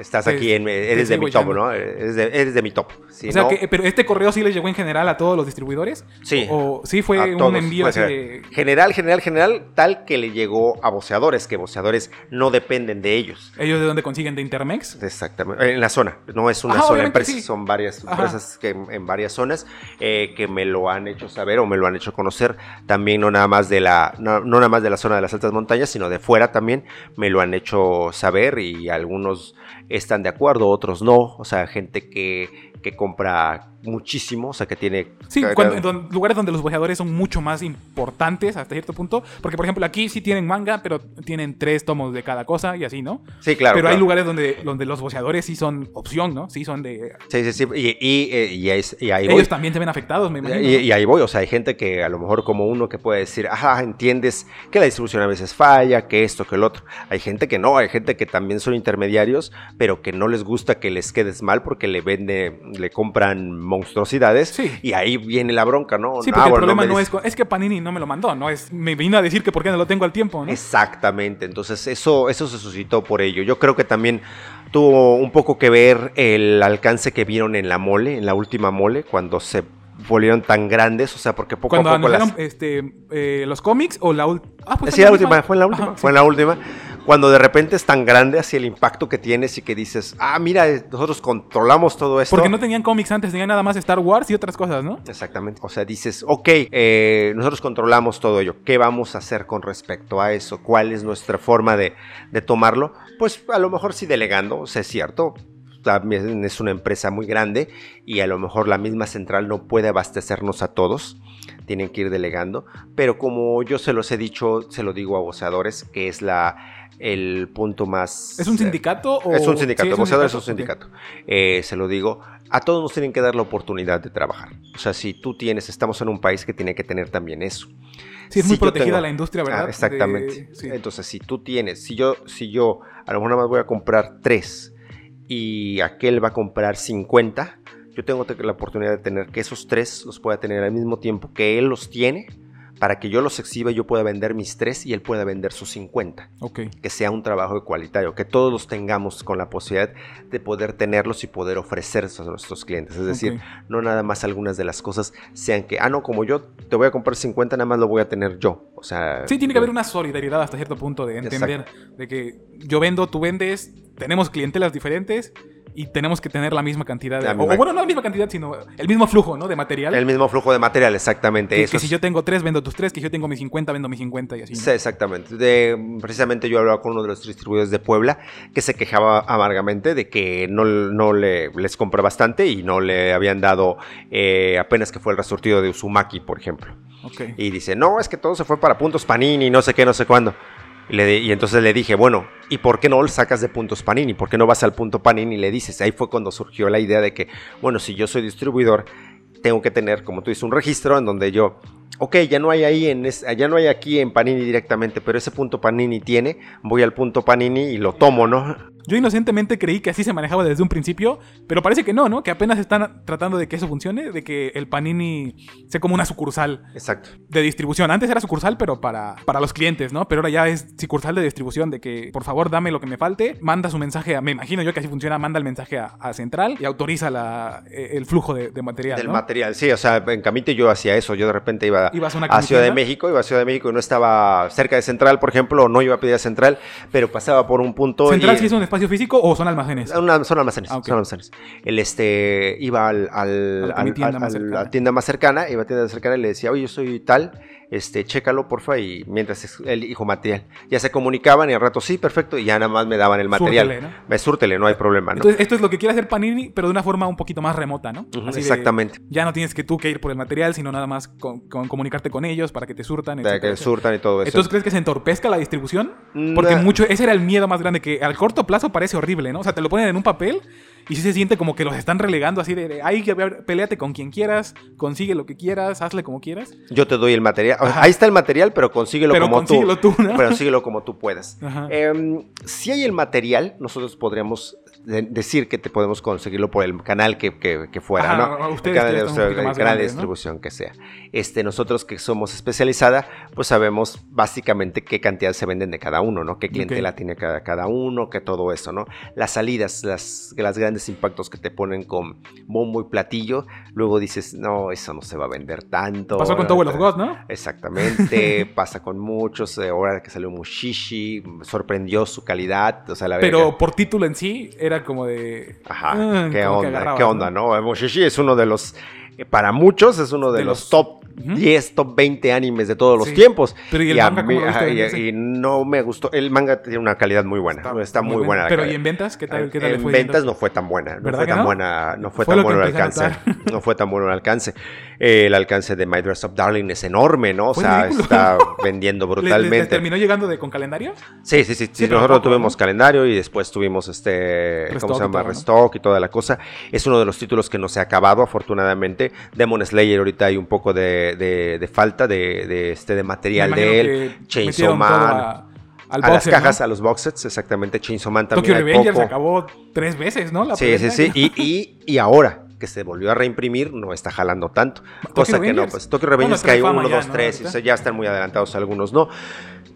Estás aquí, en, eres de mi top. ¿no? Eres de, eres de mi top. Si o sea, no- que, pero este correo sí les llegó en general a todos los distribuidores. Sí. O, o sí fue A un todos, envío así de. General, general, general, tal que le llegó a boceadores, que boceadores no dependen de ellos. ¿Ellos de dónde consiguen? ¿De Intermex? Exactamente, en la zona, no es una Ajá, sola empresa, sí. son varias Ajá. empresas que en, en varias zonas eh, que me lo han hecho saber o me lo han hecho conocer, también no nada más de la, no, no nada más de la zona de las altas montañas, sino de fuera también me lo han hecho saber y algunos están de acuerdo, otros no, o sea, gente que, que compra muchísimo, o sea, que tiene... Sí, cuando- don- lugares donde los boceadores son mucho más importantes hasta cierto punto. Porque, por ejemplo, aquí sí tienen manga, pero tienen tres tomos de cada cosa y así, ¿no? sí, claro. pero hay claro. lugares donde, donde los boceadores sí son opción, ¿no? Sí son de... Sí, sí, sí, y, y, eh, y ahí, y ahí voy. Ellos también se ven afectados, me imagino. Y, y ahí voy, o sea, hay gente que a lo mejor como uno que puede decir, ajá, entiendes que la distribución a veces falla, que esto, que el otro. Hay gente que no, hay gente que también son intermediarios, pero que no les gusta que les quedes mal porque le vende, le compran monstruosidades Sí. y ahí viene la bronca, ¿no? Sí, Ah, porque el bueno, problema no es... Es que Panini no me lo mandó, ¿no? Es, me vino a decir que por qué no lo tengo al tiempo, ¿no? Exactamente, entonces eso, eso se suscitó por ello. Yo creo que también tuvo un poco que ver el alcance que vieron en la mole, en la última mole, cuando se volvieron tan grandes, o sea, porque poco Cuando a poco las... este, eh, los cómics o la última... Ah, pues Sí, fue la última, fue en la última, Ajá, fue en la última. Cuando de repente es tan grande así el impacto que tienes y que dices, ah, mira, eh, nosotros controlamos todo esto. Porque no tenían cómics antes, tenían nada más Star Wars y otras cosas, ¿no? Exactamente. O sea, dices, ok, eh, nosotros controlamos todo ello. ¿Qué vamos a hacer con respecto a eso? ¿Cuál es nuestra forma de, de tomarlo? Pues a lo mejor sí delegando, o sea, es cierto. También es una empresa muy grande y a lo mejor la misma central no puede abastecernos a todos. Tienen que ir delegando. Pero como yo se los he dicho, se lo digo a voceadores, que es la, el punto más... ¿Es un eh, sindicato o...? es un sindicato, Sí, es un sindicato. Eh, se lo digo, a todos nos tienen que dar la oportunidad de trabajar. O sea, si tú tienes, estamos en un país que tiene que tener también eso. Sí, es muy Si protegida tengo- la industria, ¿verdad? Ah, exactamente. De- sí. Entonces, si tú tienes, si yo, si yo a lo mejor nada más voy a comprar tres y aquel va a comprar 50, yo tengo te- la oportunidad de tener que esos tres los pueda tener al mismo tiempo que él los tiene para que yo los exhiba y yo pueda vender mis tres y él pueda vender sus 50 Ok. que sea un trabajo igualitario, que todos los tengamos con la posibilidad de poder tenerlos y poder ofrecerlos a nuestros clientes. Es decir, no nada más algunas de las cosas sean que, ah, no, como yo te voy a comprar 50, nada más lo voy a tener yo. O sea, Sí, tiene que haber una solidaridad hasta cierto punto de entender de que yo vendo, tú vendes, tenemos clientelas diferentes y tenemos que tener la misma cantidad de... La o- misma- O, bueno, no la misma cantidad, sino el mismo flujo, ¿no? De material. el mismo flujo de material, exactamente. que, eso que es- si yo tengo tres, vendo tus tres, que yo tengo mis 50, vendo mis 50 y así. Sí, exactamente. De- precisamente yo hablaba con uno de los distribuidores de Puebla que se quejaba amargamente de que no, no le, les compró bastante y no le habían dado eh, apenas que fue el resurtido de Uzumaki, por ejemplo. Y dice, no, es que todo se fue para puntos Panini, no sé qué, no sé cuándo. Y, entonces le dije, bueno, ¿y por qué no lo sacas de puntos Panini? ¿Por qué no vas al punto Panini y le dices? Ahí fue cuando surgió la idea de que, bueno, si yo soy distribuidor, tengo que tener, como tú dices, un registro en donde yo, ok, ya no hay ahí, en es- ya no hay aquí en Panini directamente, pero ese punto Panini tiene, voy al punto Panini y lo tomo, ¿no? Yo inocentemente creí que así se manejaba desde un principio, pero parece que no, ¿no? Que apenas están tratando de que eso funcione, de que el Panini sea como una sucursal Exacto. de distribución. Antes era sucursal, pero para, para los clientes, ¿no? Pero ahora ya es sucursal de distribución, de que por favor dame lo que me falte, manda su mensaje a, me imagino yo que así funciona, manda el mensaje a, a Central y autoriza la, eh, el flujo de, de material. Del ¿no? material, sí, o sea, en Camite yo hacía eso, yo de repente iba A Ciudad de. México, iba a Ciudad de México y no estaba cerca de Central, por ejemplo, o no iba a pedir a Central, pero pasaba por un punto ¿Central y- sí es un espacio físico o son almacenes? Una- son almacenes, Ah, ok. son almacenes. El este iba al, al- A al- tienda más la tienda más cercana, iba a la tienda más cercana y le decía, oye, yo soy tal, este, chécalo, porfa, y mientras el hijo material. Ya se comunicaban y al rato, sí, perfecto, y ya nada más me daban el material. Súrtele, ¿no? Me súrtele, no hay problema, ¿no? Entonces, esto es lo que quiere hacer Panini, pero de una forma un poquito más remota, ¿no? Ujú, Así de- exactamente. ya no tienes que tú que ir por el material, sino nada más con, con comunicarte con ellos para que te surtan, etcétera, que surtan y todo eso. Entonces, ¿crees que se entorpezca la distribución? Porque Nah. mucho, ese era el miedo más grande, que al corto plazo parece horrible, ¿no? O sea, te lo ponen en un papel y sí se siente como que los están relegando así de, ay, peleate con quien quieras, consigue lo que quieras, hazle como quieras. Yo te doy el material. O sea, Ajá. ahí está el material, pero consíguelo Pero como consíguelo tú, ¿no? Pero consíguelo como tú puedas. Em, si hay el material, nosotros podríamos de- decir que te podemos conseguirlo por el canal que, que- que fuera, Ajá, ¿no? ustedes el canal, poquito el canal de grandes, ¿no? distribución que sea. Este, nosotros que somos especializada, pues sabemos básicamente qué cantidad se venden de cada uno, ¿no? Qué clientela Ok. tiene cada, cada uno, que todo eso, ¿no? Las salidas, las, las grandes impactos que te ponen con bombo y platillo, luego dices, no, eso no se va a vender tanto. Pasó con Tower of God, ¿no? Exactamente, <laughs> pasa con muchos. eh, Ahora que salió Mushishi, sorprendió su calidad. O sea, la Pero por título en sí, era como de... Ajá, ah, qué como onda, qué onda, ¿no? Mushishi es uno de los. eh, Para muchos es uno de, De los, los- top Ujú. 10, top 20 animes de todos los tiempos. Pero ¿y el manga ajá, no me gustó. El manga tiene una calidad muy buena. Está, muy, buena la Pero ¿y en ventas? ¿Qué tal, qué tal le en fue ventas no fue tan buena, no ¿Verdad fue tan no? buena, no fue, Fue tan bueno el alcance, no fue tan bueno el alcance. Eh, el alcance de My Dress Up Darling es enorme, ¿no? O Fue sea, ridículo. está <laughs> vendiendo ¿Le- le- brutalmente. le terminó llegando de con calendario? Sí, sí, sí, sí, Sí, nosotros poco, tuvimos ¿no? calendario y después tuvimos este, Restock ¿cómo se y llama? Restock y toda la cosa. Es uno de los títulos que no se ha acabado, afortunadamente. Demon Slayer ahorita hay un poco de, de- de falta de, de, este, de material de él. Chainsaw Man. a- las cajas, ¿no? a los box sets, exactamente. Chainsaw Man Tokyo también hay Revengers poco. acabó tres veces, ¿no? La Sí, sí, preventa. sí. Y, y, y ahora que se volvió a reimprimir, no está jalando tanto. Cosa que no, pues Tokyo Revengers que hay fama uno, ya, dos, ¿no? ya están muy adelantados algunos, ¿no?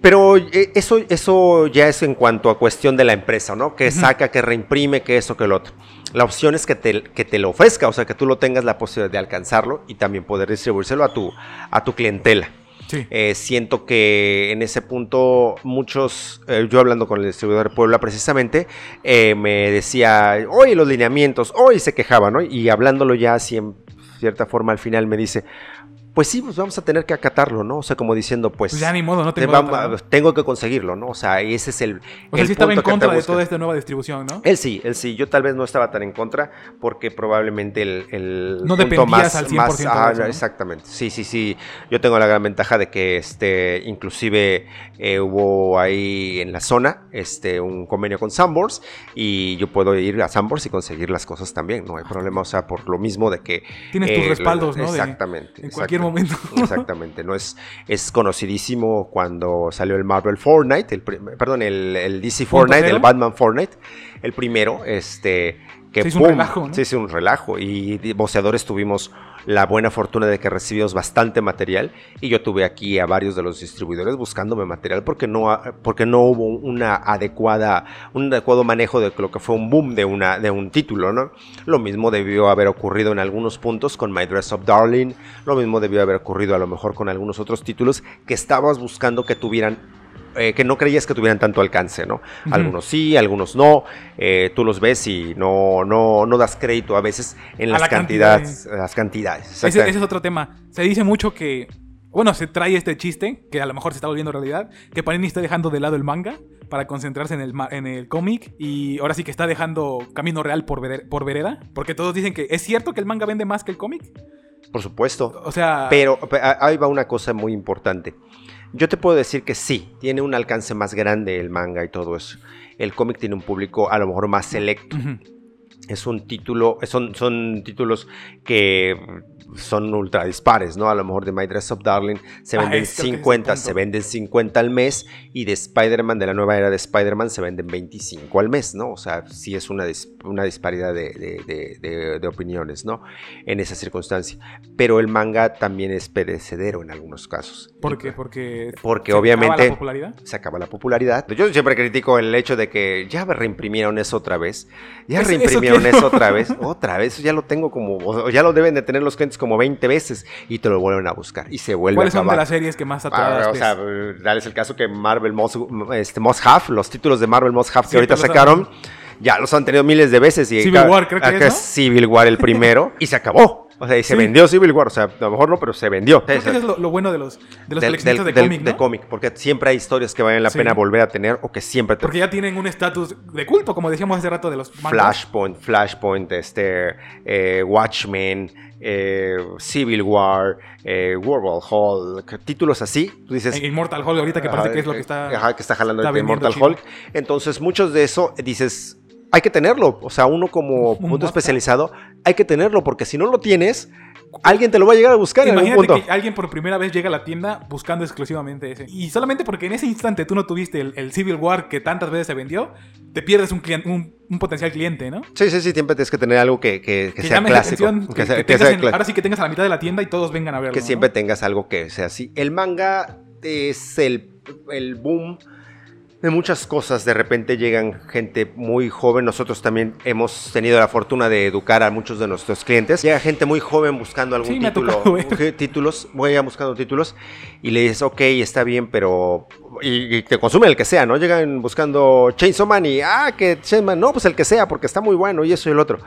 Pero eh, eso, eso ya es en cuanto a cuestión de la empresa, ¿no? Que saca, que reimprime, que eso, que lo otro. La opción es que te, que te lo ofrezca, o sea, que tú lo tengas la posibilidad de alcanzarlo y también poder distribuírselo a tu, a tu clientela. Eh, siento que en ese punto muchos, eh, yo hablando con el distribuidor de Puebla precisamente, eh, me decía, oye, los lineamientos, hoy se quejaba, ¿no? Y hablándolo ya así en cierta forma al final me dice, pues sí, pues vamos a tener que acatarlo, ¿no? O sea, como diciendo, pues... Pues ya ni modo, no te tengo tengo que conseguirlo, ¿no? O sea, ese es el... O sea, sí estaba en contra de toda esta nueva distribución, ¿no? Él sí, él sí. Yo tal vez no estaba tan en contra porque probablemente el, el No punto dependías más, al 100% más- de ah, exactamente. Sí, sí, sí. Yo tengo la gran ventaja de que este, inclusive eh, hubo ahí en la zona este, un convenio con Sambors y yo puedo ir a Sambors y conseguir las cosas también. No hay problema. O sea, por lo mismo de que Tienes tus respaldos, ¿no? De- Exactamente. en cualquier exactamente. Momento. <laughs> Exactamente, no es, es conocidísimo cuando salió el Marvel Fortnite, el, perdón, el, el DC ¿Punto Fortnite, el Batman Fortnite, el primero, este, que Se hizo un relajo, ¿no? Se hizo un relajo y boceadores tuvimos la buena fortuna de que recibimos bastante material y yo tuve aquí a varios de los distribuidores buscándome material porque no, porque no hubo una adecuada, un adecuado manejo de lo que fue un boom de, una, de un título, ¿no? Lo mismo debió haber ocurrido en algunos puntos con My Dress Up Darling, lo mismo debió haber ocurrido a lo mejor con algunos otros títulos que estabas buscando que tuvieran eh, que no creías que tuvieran tanto alcance, ¿no? Algunos sí, algunos no. eh, tú los ves y no, no, no das crédito a veces en las la cantidad cantidades. Las cantidades. Ese, es otro tema. Se dice mucho que. Bueno, se trae este chiste, que a lo mejor se está volviendo realidad, que Panini está dejando de lado el manga para concentrarse en el, en el cómic y ahora sí que está dejando camino real por, vere- por vereda, porque todos dicen que es cierto que el manga vende más que el cómic. Por supuesto. O sea, Pero ahí va una cosa muy importante. Yo te puedo decir que sí, tiene un alcance más grande el manga y todo eso. El cómic tiene un público a lo mejor más selecto. Es un título, son, son títulos que son ultra dispares, ¿no? A lo mejor de My Dress Up Darling se Ah, venden el 50, punto. se venden 50 al mes y de Spider-Man, de la nueva era de Spider-Man, se venden 25 al mes, ¿no? O sea, sí es una, dis- una disparidad de, de- de- opiniones, ¿no? En esa circunstancia. Pero el manga también es perecedero en algunos casos. ¿Por qué? Porque, Porque se acaba obviamente- la popularidad. Se acaba la popularidad. Yo siempre critico el hecho de que ya reimprimieron eso otra vez. Ya reimprimieron quiero. eso <laughs> otra vez. Otra vez. Ya lo tengo como. O ya lo deben de tener los clientes como 20 veces. Y te lo vuelven a buscar. Y se vuelve a ¿Cuáles son de acabar. las series que más Ah, saturadas o ves? sea, dales el caso que Marvel Must, este, Must Have, los títulos de Marvel Must Have que Sí, ahorita sacaron, ya los han tenido miles de veces. Y Civil War, creo que es, ¿no? Civil War el primero, y se acabó. O sea, y se Sí. vendió Civil War. O sea, a lo mejor no, pero se vendió. Creo que eso es lo, lo bueno de los, de los Del- coleccionistas del- de cómic, de ¿no? cómic, porque siempre hay historias que valen la Sí. pena volver a tener o que siempre te Porque ya tienen un estatus de culto, como decíamos hace rato de los mangas. Flashpoint, Flashpoint, este, eh, Watchmen, eh, Civil War, eh, World Hulk, títulos así, tú dices... En Immortal Hulk, ahorita que parece ajá, que es lo que está. Ajá, que está jalando está el Immortal. Hulk. Entonces, muchos de eso eh, dices, hay que tenerlo. O sea, uno como Un punto especializado, hay que tenerlo, porque si no lo tienes, alguien te lo va a llegar a buscar en algún Imagínate punto. que alguien por primera vez llega a la tienda buscando exclusivamente ese. Y solamente porque en ese instante tú no tuviste el, el Civil War que tantas veces se vendió, te pierdes un, clien- un, un potencial cliente, ¿no? Sí, sí, sí, siempre tienes que tener algo que, que- que Que sea clásico. atención, que sea- tengas sea en- cla- ahora sí que tengas a la mitad de la tienda y todos vengan a verlo. que ¿no? siempre tengas algo que sea así. El manga es el, el boom de muchas cosas. De repente llegan gente muy joven. Nosotros también hemos tenido la fortuna de educar a muchos de nuestros clientes. Llega gente muy joven buscando algún Sí, título. tocado ver. ¿qué <laughs> títulos, voy a buscando títulos y le dices, ok, está bien, pero... Y, y te consumen el que sea, ¿no? Llegan buscando Chainsaw Man y, ah, que Chainsaw Man, no, pues el que sea, porque está muy bueno y eso y el otro.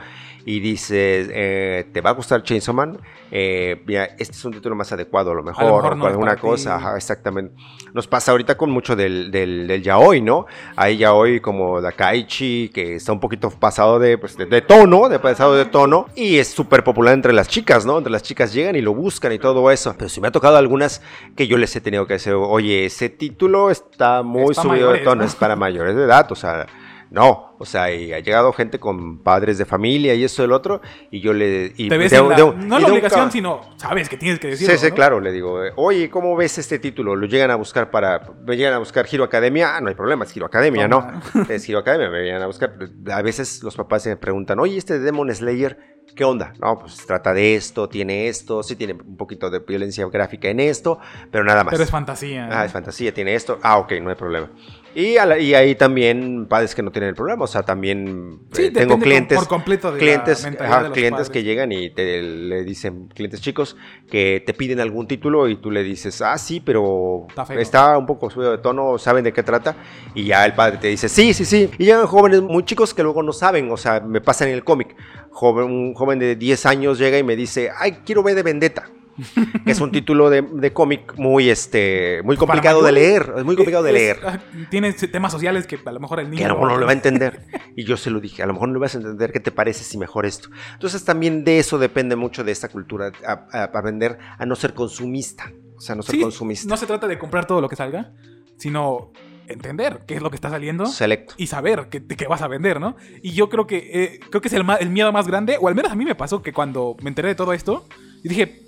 Y dices, eh, ¿te va a gustar Chainsaw Man? Eh, mira, este es un título más adecuado, a lo mejor, mejor o no con es alguna cosa, ajá, exactamente. Nos pasa ahorita con mucho del, del, del yaoi, ¿no? Hay yaoi como Dakaichi, que está un poquito pasado de, pues, de, de tono, de pasado de tono, y es súper popular entre las chicas, ¿no? Entre las chicas llegan y lo buscan y todo eso. Pero sí me ha tocado algunas que yo les he tenido que decir, oye, ese título está muy subido de mayores, tono, ¿no? es para mayores de edad, o sea... No, o sea, y ha llegado gente con padres de familia y eso y el otro, y yo le... Y Te ves de- en la- de un- no y la un obligación, sino sabes que tienes que decirlo. Sí, sí, ¿no? claro, le digo, oye, ¿cómo ves este título? ¿Lo llegan a buscar para, me llegan a buscar Hero Academia? Ah, no hay problema, es Hero Academia. ¿no? <laughs> Es Hero Academia, me llegan a buscar. A veces los papás se me preguntan, oye, este Demon Slayer, ¿qué onda? No, pues trata de esto, tiene esto, sí tiene un poquito de violencia gráfica en esto, pero nada más. Pero es fantasía. Ah, es fantasía, tiene esto. Ah, ok, no hay problema. Y, la- y ahí también padres que no tienen el problema. O sea, también Sí, eh, tengo clientes. por completo de la clientes, ajá, de clientes padres. que llegan y te le dicen, clientes chicos, que te piden algún título y tú le dices, ah, sí, pero Está un poco subido de tono, saben de qué trata. Y ya el padre te dice, sí, sí, sí. Y llegan jóvenes muy chicos que luego no saben. O sea, me pasa en el cómic. Joven, un joven de 10 años llega y me dice, ay, quiero ver de Vendetta. <laughs> que es un título de, de cómic muy, este, muy complicado de leer. Es muy complicado de leer. ah, Tiene temas sociales que a lo mejor el niño. Que a lo mejor no lo va a entender. <laughs> Y yo se lo dije, a lo mejor no le vas a entender qué te parece si mejor esto. Entonces también de eso depende mucho de esta cultura, a, a- a aprender a no ser consumista. O sea, no ser Sí, consumista. no se trata de comprar todo lo que salga, sino entender qué es lo que está saliendo. Selecto. y saber que, que vas a vender, ¿no? Y yo creo que eh, creo que es el, el miedo más grande, o al menos a mí me pasó que cuando me enteré de todo esto, yo dije,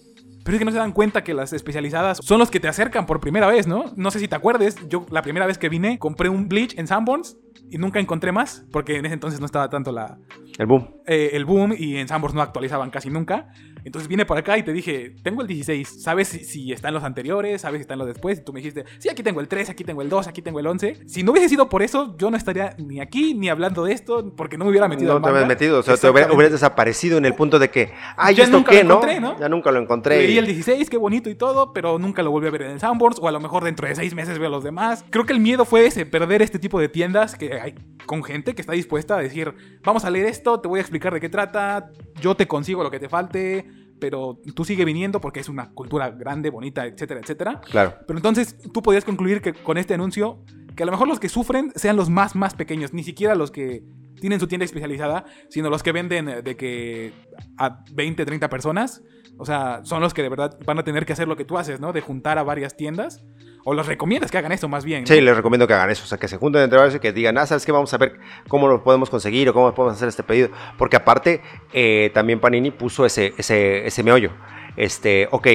pero es que no se dan cuenta que las especializadas son los que te acercan por primera vez, ¿no? No sé si te acuerdes, yo la primera vez que vine compré un Bleach en Sanborns y nunca encontré más, porque en ese entonces no estaba tanto la, El boom. eh, el boom y en Sanborns no actualizaban casi nunca. Entonces vine por acá y te dije, tengo el 16, ¿sabes si, si están los anteriores? ¿Sabes si están los después? Y tú me dijiste, sí, aquí tengo el 3, aquí tengo el 2, aquí tengo el 11. Si no hubiese sido por eso, yo no estaría ni aquí ni hablando de esto, porque no me hubiera metido No al te manga. metido, o sea, te hubieras desaparecido en el punto de que, ay, Ya ¿esto nunca qué, lo encontré, ¿no? Ya nunca lo encontré. Leí y- el 16, qué bonito y todo, pero nunca lo volví a ver en el Sanborns, o a lo mejor dentro de seis meses veo los demás. Creo que el miedo fue ese, perder este tipo de tiendas que hay con gente que está dispuesta a decir, vamos a leer esto, te voy a explicar de qué trata, yo te consigo lo que te falte, pero tú sigue viniendo porque es una cultura grande, bonita, etcétera, etcétera. Claro. Pero entonces tú podrías concluir que con este anuncio, que a lo mejor los que sufren sean los más, más pequeños, ni siquiera los que tienen su tienda especializada, sino los que venden eh, de que a 20, 30 personas, o sea, son los que de verdad van a tener que hacer lo que tú haces, ¿no? De juntar a varias tiendas, o los recomiendas que hagan esto más bien. ¿no? Sí, les recomiendo que hagan eso, o sea, que se junten entre ellos y que digan, ah, ¿sabes qué? Vamos a ver cómo lo podemos conseguir o cómo podemos hacer este pedido. Porque aparte, eh, también Panini puso ese, ese, ese meollo. Este, ok,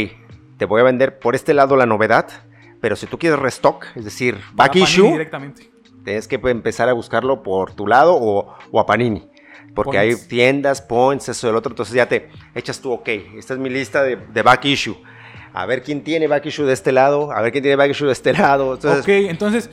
te voy a vender por este lado la novedad, pero si tú quieres restock, es decir, back issue, Directamente. tienes que empezar a buscarlo por tu lado o, o a Panini. Porque Points. hay tiendas, points, eso, el otro. Entonces ya te echas tú, ok, esta es mi lista de, de back issue. A ver quién tiene back issue de este lado, a ver quién tiene back issue de este lado. Entonces, ok, entonces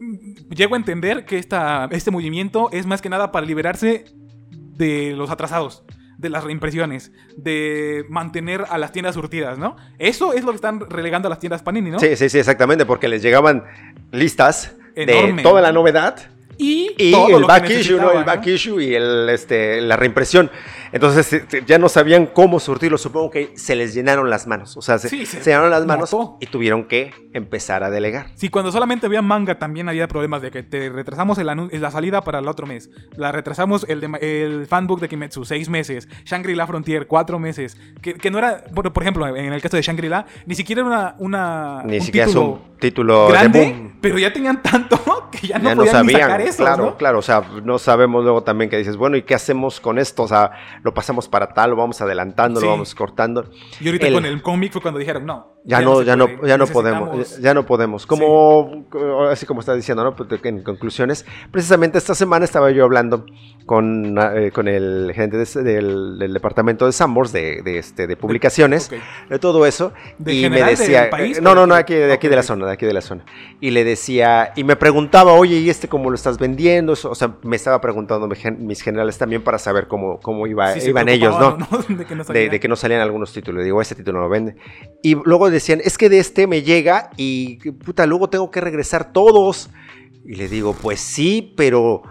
mm, llego a entender que esta, este movimiento es más que nada para liberarse de los atrasados, de las reimpresiones, de mantener a las tiendas surtidas, ¿no? Eso es lo que están relegando a las tiendas Panini, ¿no? Sí, sí, sí, exactamente, porque les llegaban listas de Enorme. toda la novedad y, y todo el lo que back issue, ¿no? El back issue y el, este, la reimpresión. Entonces eh, ya no sabían cómo surtirlo. Supongo que se les llenaron las manos. O sea, se, Sí, se se llenaron las manos notó. y tuvieron que empezar a delegar. Sí, cuando solamente había manga también había problemas de que te retrasamos el la salida para el otro mes. La retrasamos el, de el fanbook de Kimetsu, seis meses. Shangri-La Frontier, cuatro meses. Que, que no era, por, por ejemplo, en el caso de Shangri-La, ni siquiera era una, una Ni un siquiera es título un título de grande, boom. pero ya tenían tanto <laughs> que ya no ya no podían ni sabían, sacar claro, ¿no? claro, o sea, no sabemos luego también que dices, bueno, ¿y qué hacemos con esto? O sea, lo pasamos para tal, lo vamos adelantando, Sí. lo vamos cortando. Y ahorita El- con el cómic fue cuando dijeron, no. Ya no, ya no, ya no podemos, ya no podemos. Como, así como está diciendo, ¿no? Pues, en conclusiones, precisamente esta semana estaba yo hablando con, eh, con el gerente de del, del departamento de Sambors, de, de, este, de publicaciones, de todo eso, ¿De y general me decía, país no, no, no, aquí? de aquí de la zona, de aquí de la zona, y le decía, y me preguntaba, oye, ¿y este cómo lo estás vendiendo? O sea, me estaba preguntando mis generales también para saber cómo, cómo iba, Sí, iban ellos, ¿no? preocupaban, <laughs> De que no de, que no salían algunos títulos. Digo, este título no lo vende. Y luego decían, es que de este me llega y puta, luego tengo que regresar todos. Y le digo, pues sí, pero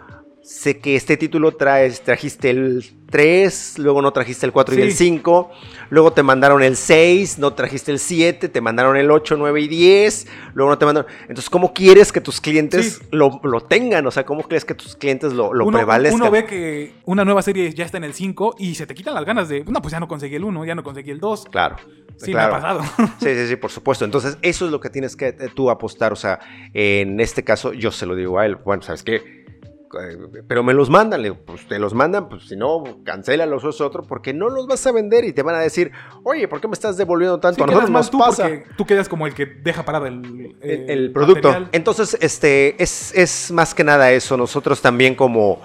sé que este título traes, trajiste el 3, luego no trajiste el 4 y el Sí. 5, luego te mandaron el 6, no trajiste el 7, te mandaron el 8, 9 y 10, luego no te mandaron... Entonces, ¿cómo quieres que tus clientes Sí. lo, lo tengan? O sea, ¿cómo crees que tus clientes lo, lo uno, prevalezcan? uno ve que una nueva serie ya está en el 5 y se te quitan las ganas de, no, pues ya no conseguí el 1, ya no conseguí el 2. Claro. Sí, claro. me ha pasado. Sí, sí, sí, por supuesto. Entonces, eso es lo que tienes que eh, tú apostar. O sea, en este caso, yo se lo digo a él. Bueno, ¿sabes qué? Eh, Pero me los mandan, le digo, pues te los mandan, pues si no, cancélalos o es otro, porque no los vas a vender y te van a decir, oye, ¿por qué me estás devolviendo tanto? Sí, a nosotros nos tú pasa tú quedas como el que deja parado el, el, eh, el producto. material. Entonces, este, es, es más que nada eso. Nosotros también como,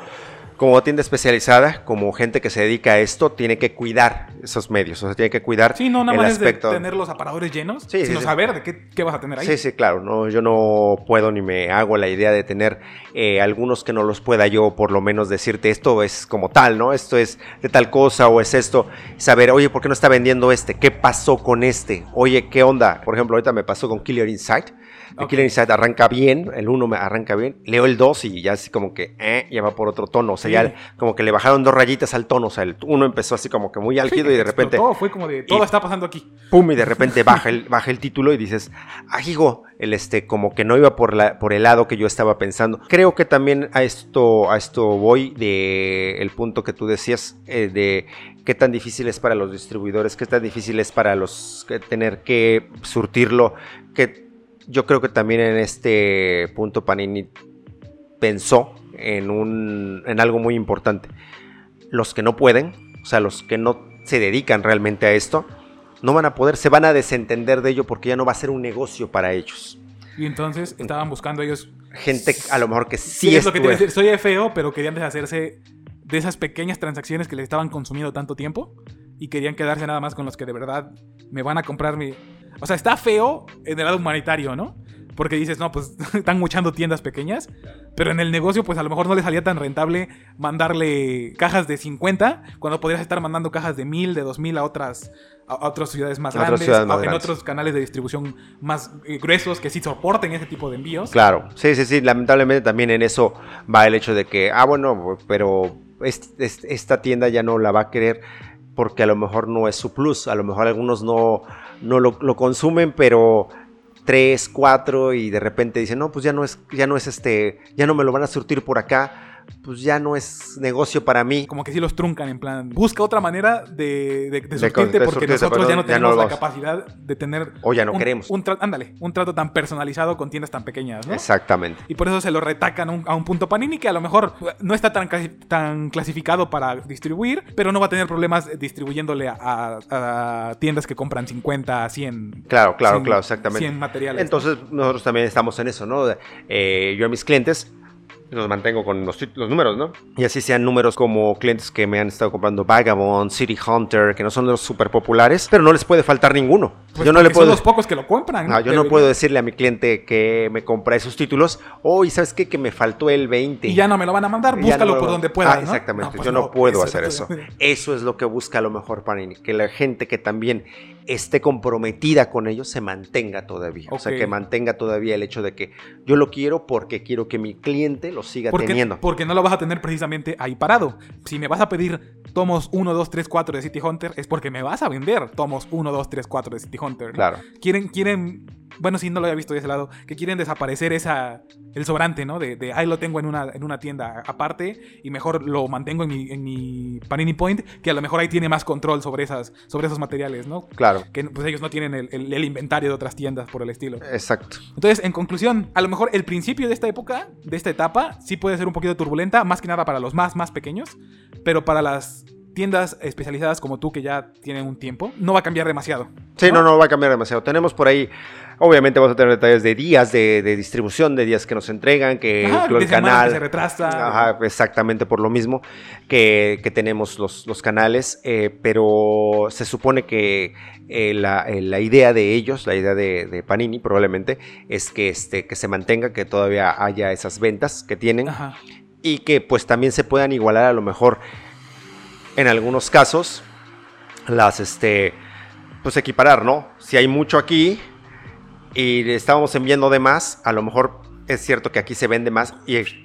como tienda especializada, como gente que se dedica a esto, tiene que cuidar esos medios. O sea, tiene que cuidar Sí, no, nada el más aspecto. es de tener los aparadores llenos, Sí, sino sí. saber de qué, qué vas a tener ahí. Sí, sí, claro. No, yo no puedo ni me hago la idea de tener eh, algunos que no los pueda yo por lo menos decirte esto es como tal, ¿no? Esto es de tal cosa o es esto. Saber, oye, ¿por qué no está vendiendo este? ¿Qué pasó con este? Oye, ¿qué onda? Por ejemplo, ahorita me pasó con Killer Inside. El Ok. Killer Inside arranca bien, el 1 me arranca bien. Leo el 2 y ya así como que, eh, ya va por otro tono. O sea, Sí. ya como que le bajaron dos rayitas al tono. O sea, el 1 empezó así como que muy Sí, álgido y de repente explotó, fue como de, todo y- está pasando aquí. pum, y de repente baja el, baja el título y dices, ah, hijo, el este, como que no iba por, la, por el lado que yo estaba pensando. Creo que también a esto, a esto voy de el punto que tú decías, eh, de qué tan difícil es para los distribuidores, qué tan difícil es para los que tener que surtirlo, que yo creo que también en este punto Panini pensó en, un, en algo muy importante. Los que no pueden, o sea, los que no se dedican realmente a esto, no van a poder, se van a desentender de ello porque ya no va a ser un negocio para ellos. Y entonces estaban buscando ellos. Gente a lo mejor que sí, Sí, es lo que te decir. Soy feo, pero querían deshacerse de esas pequeñas transacciones que les estaban consumiendo tanto tiempo y querían quedarse nada más con los que de verdad me van a comprar mi. O sea, está feo en el lado humanitario, ¿no? Porque dices, no, pues <laughs> están muchando tiendas pequeñas, pero en el negocio, pues a lo mejor no les salía tan rentable mandarle cajas de 50 cuando podrías estar mandando cajas de 1000, de 2000 a otras, a otras ciudades más grandes, ciudades más en grandes. otros canales de distribución más eh, gruesos que sí soporten ese tipo de envíos. Claro, sí, sí, sí, lamentablemente también en eso va el hecho de que, ah, bueno, pero es- es- esta tienda ya no la va a querer porque a lo mejor no es su plus, a lo mejor algunos no, no lo, lo consumen, pero tres, cuatro y de repente dicen, no, pues ya no es, ya no es este, ya no me lo van a surtir por acá, pues ya no es negocio para mí. como que sí los truncan en plan. Busca otra manera de, de, de surtirte porque surtirte, nosotros ya no ya no tenemos la capacidad de tener. O ya no un, queremos. Un ándale, un trato tan personalizado con tiendas tan pequeñas, ¿no? Exactamente. Y por eso se lo retacan a un, a un punto Panini que a lo mejor no está tan, tan clasificado para distribuir, pero no va a tener problemas distribuyéndole a, a- a tiendas que compran 50, 100. Claro, claro, 100 claro, exactamente. 100 materiales. Entonces nosotros también estamos en eso, ¿no? Eh, yo a mis clientes los mantengo con los, números, ¿no? Y así sean números como clientes que me han estado comprando Vagabond, City Hunter, que no son los súper populares, pero no les puede faltar ninguno. Pues yo no le porque son puedo... los pocos que lo compran. No, yo no puedo decirle a mi cliente que me compra esos títulos, oye, ¿sabes qué? Que me faltó el 20. Y ya no me lo van a mandar, búscalo no- por donde puedas. Ah, ¿no? exactamente, pues yo no, puedo hacer eso- eso. <laughs> Eso es lo que busca a lo mejor Panini, que la gente que también esté comprometida con ellos se mantenga todavía. O sea, que mantenga todavía el hecho de que yo lo quiero porque quiero que mi cliente lo siga porque, teniendo. Porque no lo vas a tener precisamente ahí parado. Si me vas a pedir tomos 1, 2, 3, 4 de City Hunter, es porque me vas a vender tomos 1, 2, 3, 4 de City Hunter. ¿no? Claro. Quieren, quieren, bueno, si no lo había visto de ese lado, que quieren desaparecer esa, el sobrante, ¿no? De, de ahí lo tengo en una, en una tienda aparte y mejor lo mantengo en mi, en mi Panini Point, que a lo mejor ahí tiene más control sobre, esas, sobre esos materiales, ¿no? Claro. Que pues ellos no tienen el, el- el inventario de otras tiendas por el estilo. Exacto. Entonces, en conclusión, a lo mejor el principio de esta época, de esta etapa, sí puede ser un poquito turbulenta, más que nada para los más, más pequeños, pero para las tiendas especializadas como tú que ya tienen un tiempo, no va a cambiar demasiado. Sí, no, no va a cambiar demasiado. Tenemos por ahí, obviamente vamos a tener detalles de días de, de distribución, de días que nos entregan, que Ajá, el canal. que se retrasa. Ajá, exactamente por lo mismo que, que tenemos los, los canales, eh, pero se supone que eh, la, eh, la idea de ellos, la idea de, de Panini probablemente, es que, este, que se mantenga, que todavía haya esas ventas que tienen Ajá. y que pues también se puedan igualar a lo mejor en algunos casos las este pues equiparar, ¿no? Si hay mucho aquí y estábamos enviando de más, a lo mejor es cierto que aquí se vende más y Se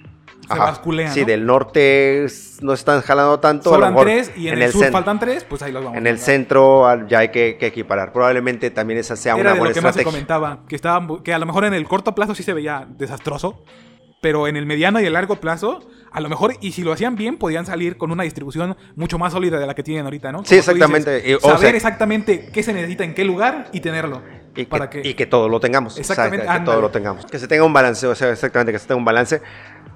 basculea, Sí, ¿no? del norte no están jalando tanto, a lo Sobran mejor tres y en, el, sur cen- faltan tres, pues ahí los vamos en a el centro ya hay que, que equiparar. Probablemente también esa sea Era una de lo buena que más se estrategia. comentaba, que, estaban, que a lo mejor en el corto plazo sí se veía desastroso, pero en el mediano y el largo plazo, a lo mejor, y si lo hacían bien, podían salir con una distribución mucho más sólida de la que tienen ahorita, ¿no? Como Sí, exactamente. dices, Y, o saber sea- exactamente qué se necesita en qué lugar y tenerlo. Y que, para que, y que todo lo tengamos. Exactamente, que todo lo tengamos. Que se tenga un balance, o sea, exactamente, que se tenga un balance.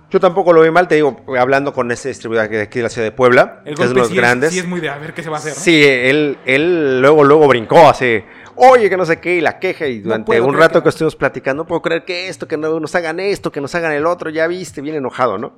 Yo tampoco lo veo mal, te digo, hablando con ese distribuidor de aquí de la ciudad de Puebla, el que es de los sí, grandes. Es, sí es muy de a ver qué se va a hacer, ¿no? Sí, él, él luego, luego brincó así, oye, que no sé qué, y la queja, y durante un rato que que, estuvimos platicando, no puedo creer que esto, que no nos hagan esto, que nos hagan el otro, ya viste, bien enojado, ¿no?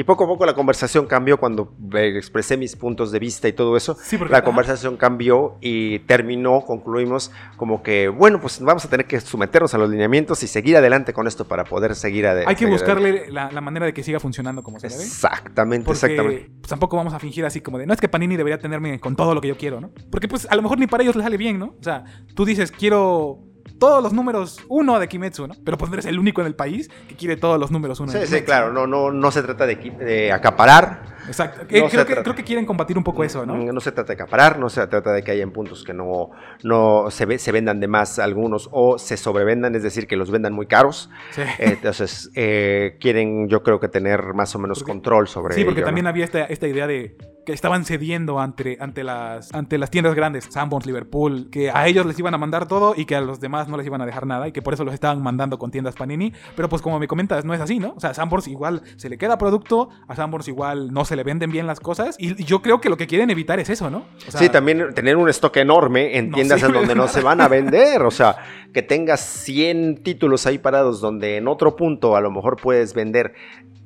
Y poco a poco la conversación cambió cuando eh, expresé mis puntos de vista y todo eso. Sí, porque- la conversación cambió y terminó, concluimos como que, bueno, pues vamos a tener que someternos a los lineamientos y seguir adelante con esto para poder seguir adelante. Hay que buscarle la, la manera de que siga funcionando como se debe. Exactamente, Porque exactamente. pues, tampoco vamos a fingir así como de, no es que Panini debería tenerme con todo lo que yo quiero, ¿no? Porque pues a lo mejor ni para ellos les sale bien, ¿no? O sea, tú dices, quiero todos los números uno de Kimetsu, ¿no? Pero pues no eres el único en el país que quiere todos los números uno. de Sí, sí, Kimetsu, claro, ¿no? no, no, se trata de, de acaparar, Exacto. Eh, No se creo, que, trata. creo que quieren combatir un poco eso, ¿no? No se trata de acaparar, no se trata de que hayan puntos que no, no se, ve- se vendan de más algunos o se sobrevendan, es decir, que los vendan muy caros. Sí. Entonces, eh, quieren yo creo que tener más o menos Porque- control sobre Sí, porque ello, ¿no? también había esta, esta idea de que estaban cediendo ante, ante, las, ante las tiendas grandes, Sanborns, Liverpool, que a ellos les iban a mandar todo y que a los demás no les iban a dejar nada y que por eso los estaban mandando con tiendas Panini. Pero pues como me comentas, no es así, ¿no? O sea, Sanborns igual se le queda producto, a Sanborns igual no se le venden bien las cosas y yo creo que lo que quieren evitar es eso, ¿no? O sea, sí, también tener un stock enorme en No tiendas en donde de no se van a vender. O sea, que tengas 100 títulos ahí parados donde en otro punto a lo mejor puedes vender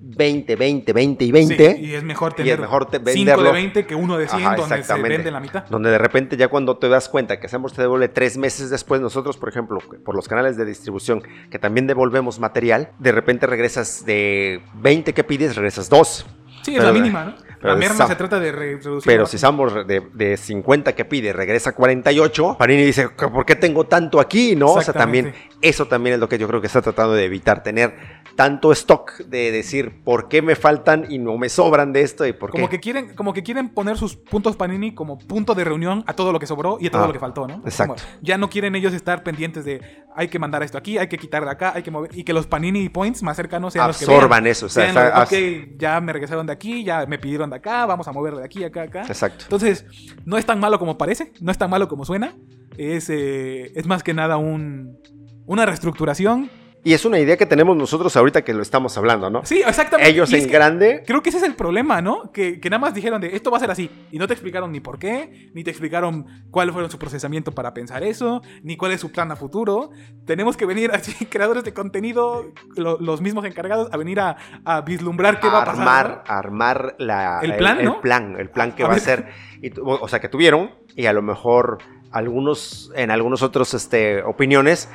20, 20, 20 y 20. sí, y es mejor y tener es mejor te- 5 de venderlo. 20 que uno de 100 Ajá, donde se vende la mitad. Donde de repente ya cuando te das cuenta que Sambors te devuelve tres meses después, nosotros, por ejemplo, por los canales de distribución, que también devolvemos material, de repente regresas de 20 que pides, regresas dos. Sí, es la mínima, ¿no? La merma Sam- se trata de re- reducir. Pero si Sambors de, de 50 que pide regresa a 48, Panini dice, ¿por qué tengo tanto aquí? ¿No? O sea, también, eso también es lo que yo creo que está tratando de evitar, tener tanto stock de decir, ¿por qué me faltan y no me sobran de esto? y por Como qué? que, quieren, como que quieren poner sus puntos Panini como punto de reunión a todo lo que sobró y a todo Ah, lo que faltó, ¿no? exacto. Como ya no quieren ellos estar pendientes de hay que mandar esto aquí, hay que quitar de acá, hay que mover. Y que los Panini Points más cercanos sean los que Absorban eso, o sea, Sean los, ya me regresaron de aquí, ya me pidieron de acá, vamos a moverlo de aquí, acá, acá. Exacto. Entonces, no es tan malo como parece, no es tan malo como suena. Es, eh, es más que nada un, una reestructuración. Y es una idea que tenemos nosotros ahorita que lo estamos hablando, ¿no? Sí, exactamente. Ellos en grande, Creo que ese es el problema, ¿no? Que, que nada más dijeron de esto va a ser así. Y no te explicaron ni por qué, ni te explicaron cuál fue su procesamiento para pensar eso, ni cuál es su plan a futuro. Tenemos que venir así, <laughs> creadores de contenido, lo- los mismos encargados, a venir a, a vislumbrar qué va a pasar. armar, armar la, El plan, el, ¿no? plan, el plan que A va a ser. Y o sea, que tuvieron, y a lo mejor algunos, en algunos otros este, opiniones,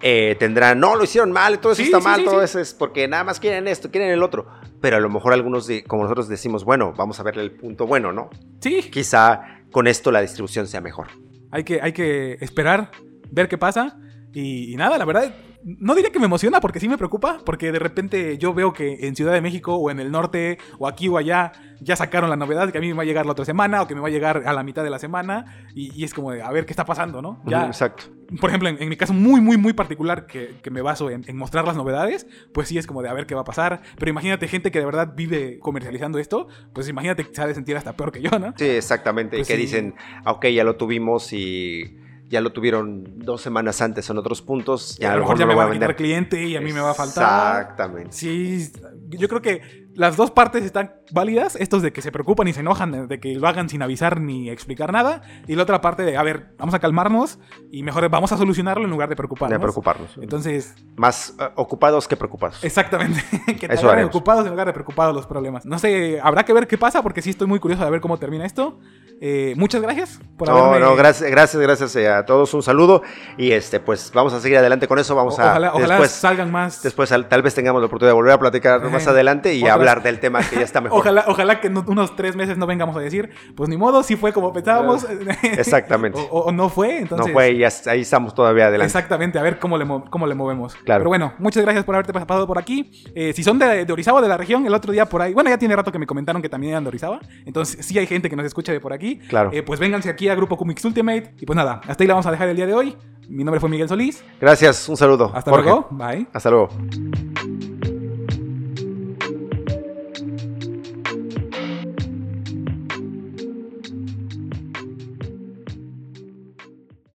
eh, tendrán, no, lo hicieron mal, todo eso Sí, está sí, mal, sí, todo eso es porque nada más quieren esto, quieren el otro. Pero a lo mejor algunos, de- como nosotros decimos, bueno, vamos a verle el punto bueno, ¿no? Sí, Quizá con esto la distribución sea mejor. hay que, hay que esperar, ver qué pasa. Y, y nada, la verdad, no diría que me emociona porque sí me preocupa, porque de repente yo veo que en Ciudad de México o en el norte o aquí o allá ya sacaron la novedad que a mí me va a llegar la otra semana o que me va a llegar a la mitad de la semana y, es como de a ver qué está pasando, ¿no? Ya, Exacto. Por ejemplo, en, mi caso muy, muy, muy particular que, me baso en, mostrar las novedades, pues sí es como de a ver qué va a pasar. Pero imagínate gente que de verdad vive comercializando esto, pues imagínate que se ha de sentir hasta peor que yo, ¿no? Sí, exactamente. y pues que dicen, ah, ok, ya lo tuvimos y ya lo tuvieron dos semanas antes en otros puntos. Ya a lo mejor, ya me va a vender cliente y a mí me va a faltar. Exactamente. Sí, yo creo que las dos partes están válidas. Estos de que se preocupan y se enojan de que lo hagan sin avisar ni explicar nada. Y la otra parte de, a ver, vamos a calmarnos y mejor vamos a solucionarlo en lugar de preocuparnos. De preocuparnos. Entonces... Más eh, ocupados que preocupados. Exactamente. <laughs> que Eso ocupados en lugar de preocupados los problemas. No sé, habrá que ver qué pasa porque sí estoy muy curioso de ver cómo termina esto. Eh, muchas gracias por no, No, gracias, gracias, gracias eh, a todos. Un saludo. Y este, pues vamos a seguir adelante con eso. Vamos a. Ojalá, después, salgan más. Después tal vez tengamos la oportunidad de volver a platicar más adelante y hablar del tema que ya está mejor. ojalá, ojalá que en unos tres meses no vengamos a decir, pues ni modo, si fue como pensábamos. <laughs> Exactamente. <laughs> o, no fue. Entonces, no fue y ahí estamos todavía adelante. Exactamente, a ver cómo le, cómo le movemos. Claro. Pero bueno, muchas gracias por haberte pasado por aquí. Eh, si son de, de Orizaba, de la región, el otro día por ahí. Bueno, ya tiene rato que me comentaron que también eran de Orizaba. Entonces, sí hay gente que nos escucha de por aquí. Claro. pues vénganse aquí a Grupo Comics Ultimate. Y pues nada, hasta ahí la vamos a dejar el día de hoy. Mi nombre fue Miguel Solís. Gracias, un saludo. Hasta luego. Bye. Hasta luego.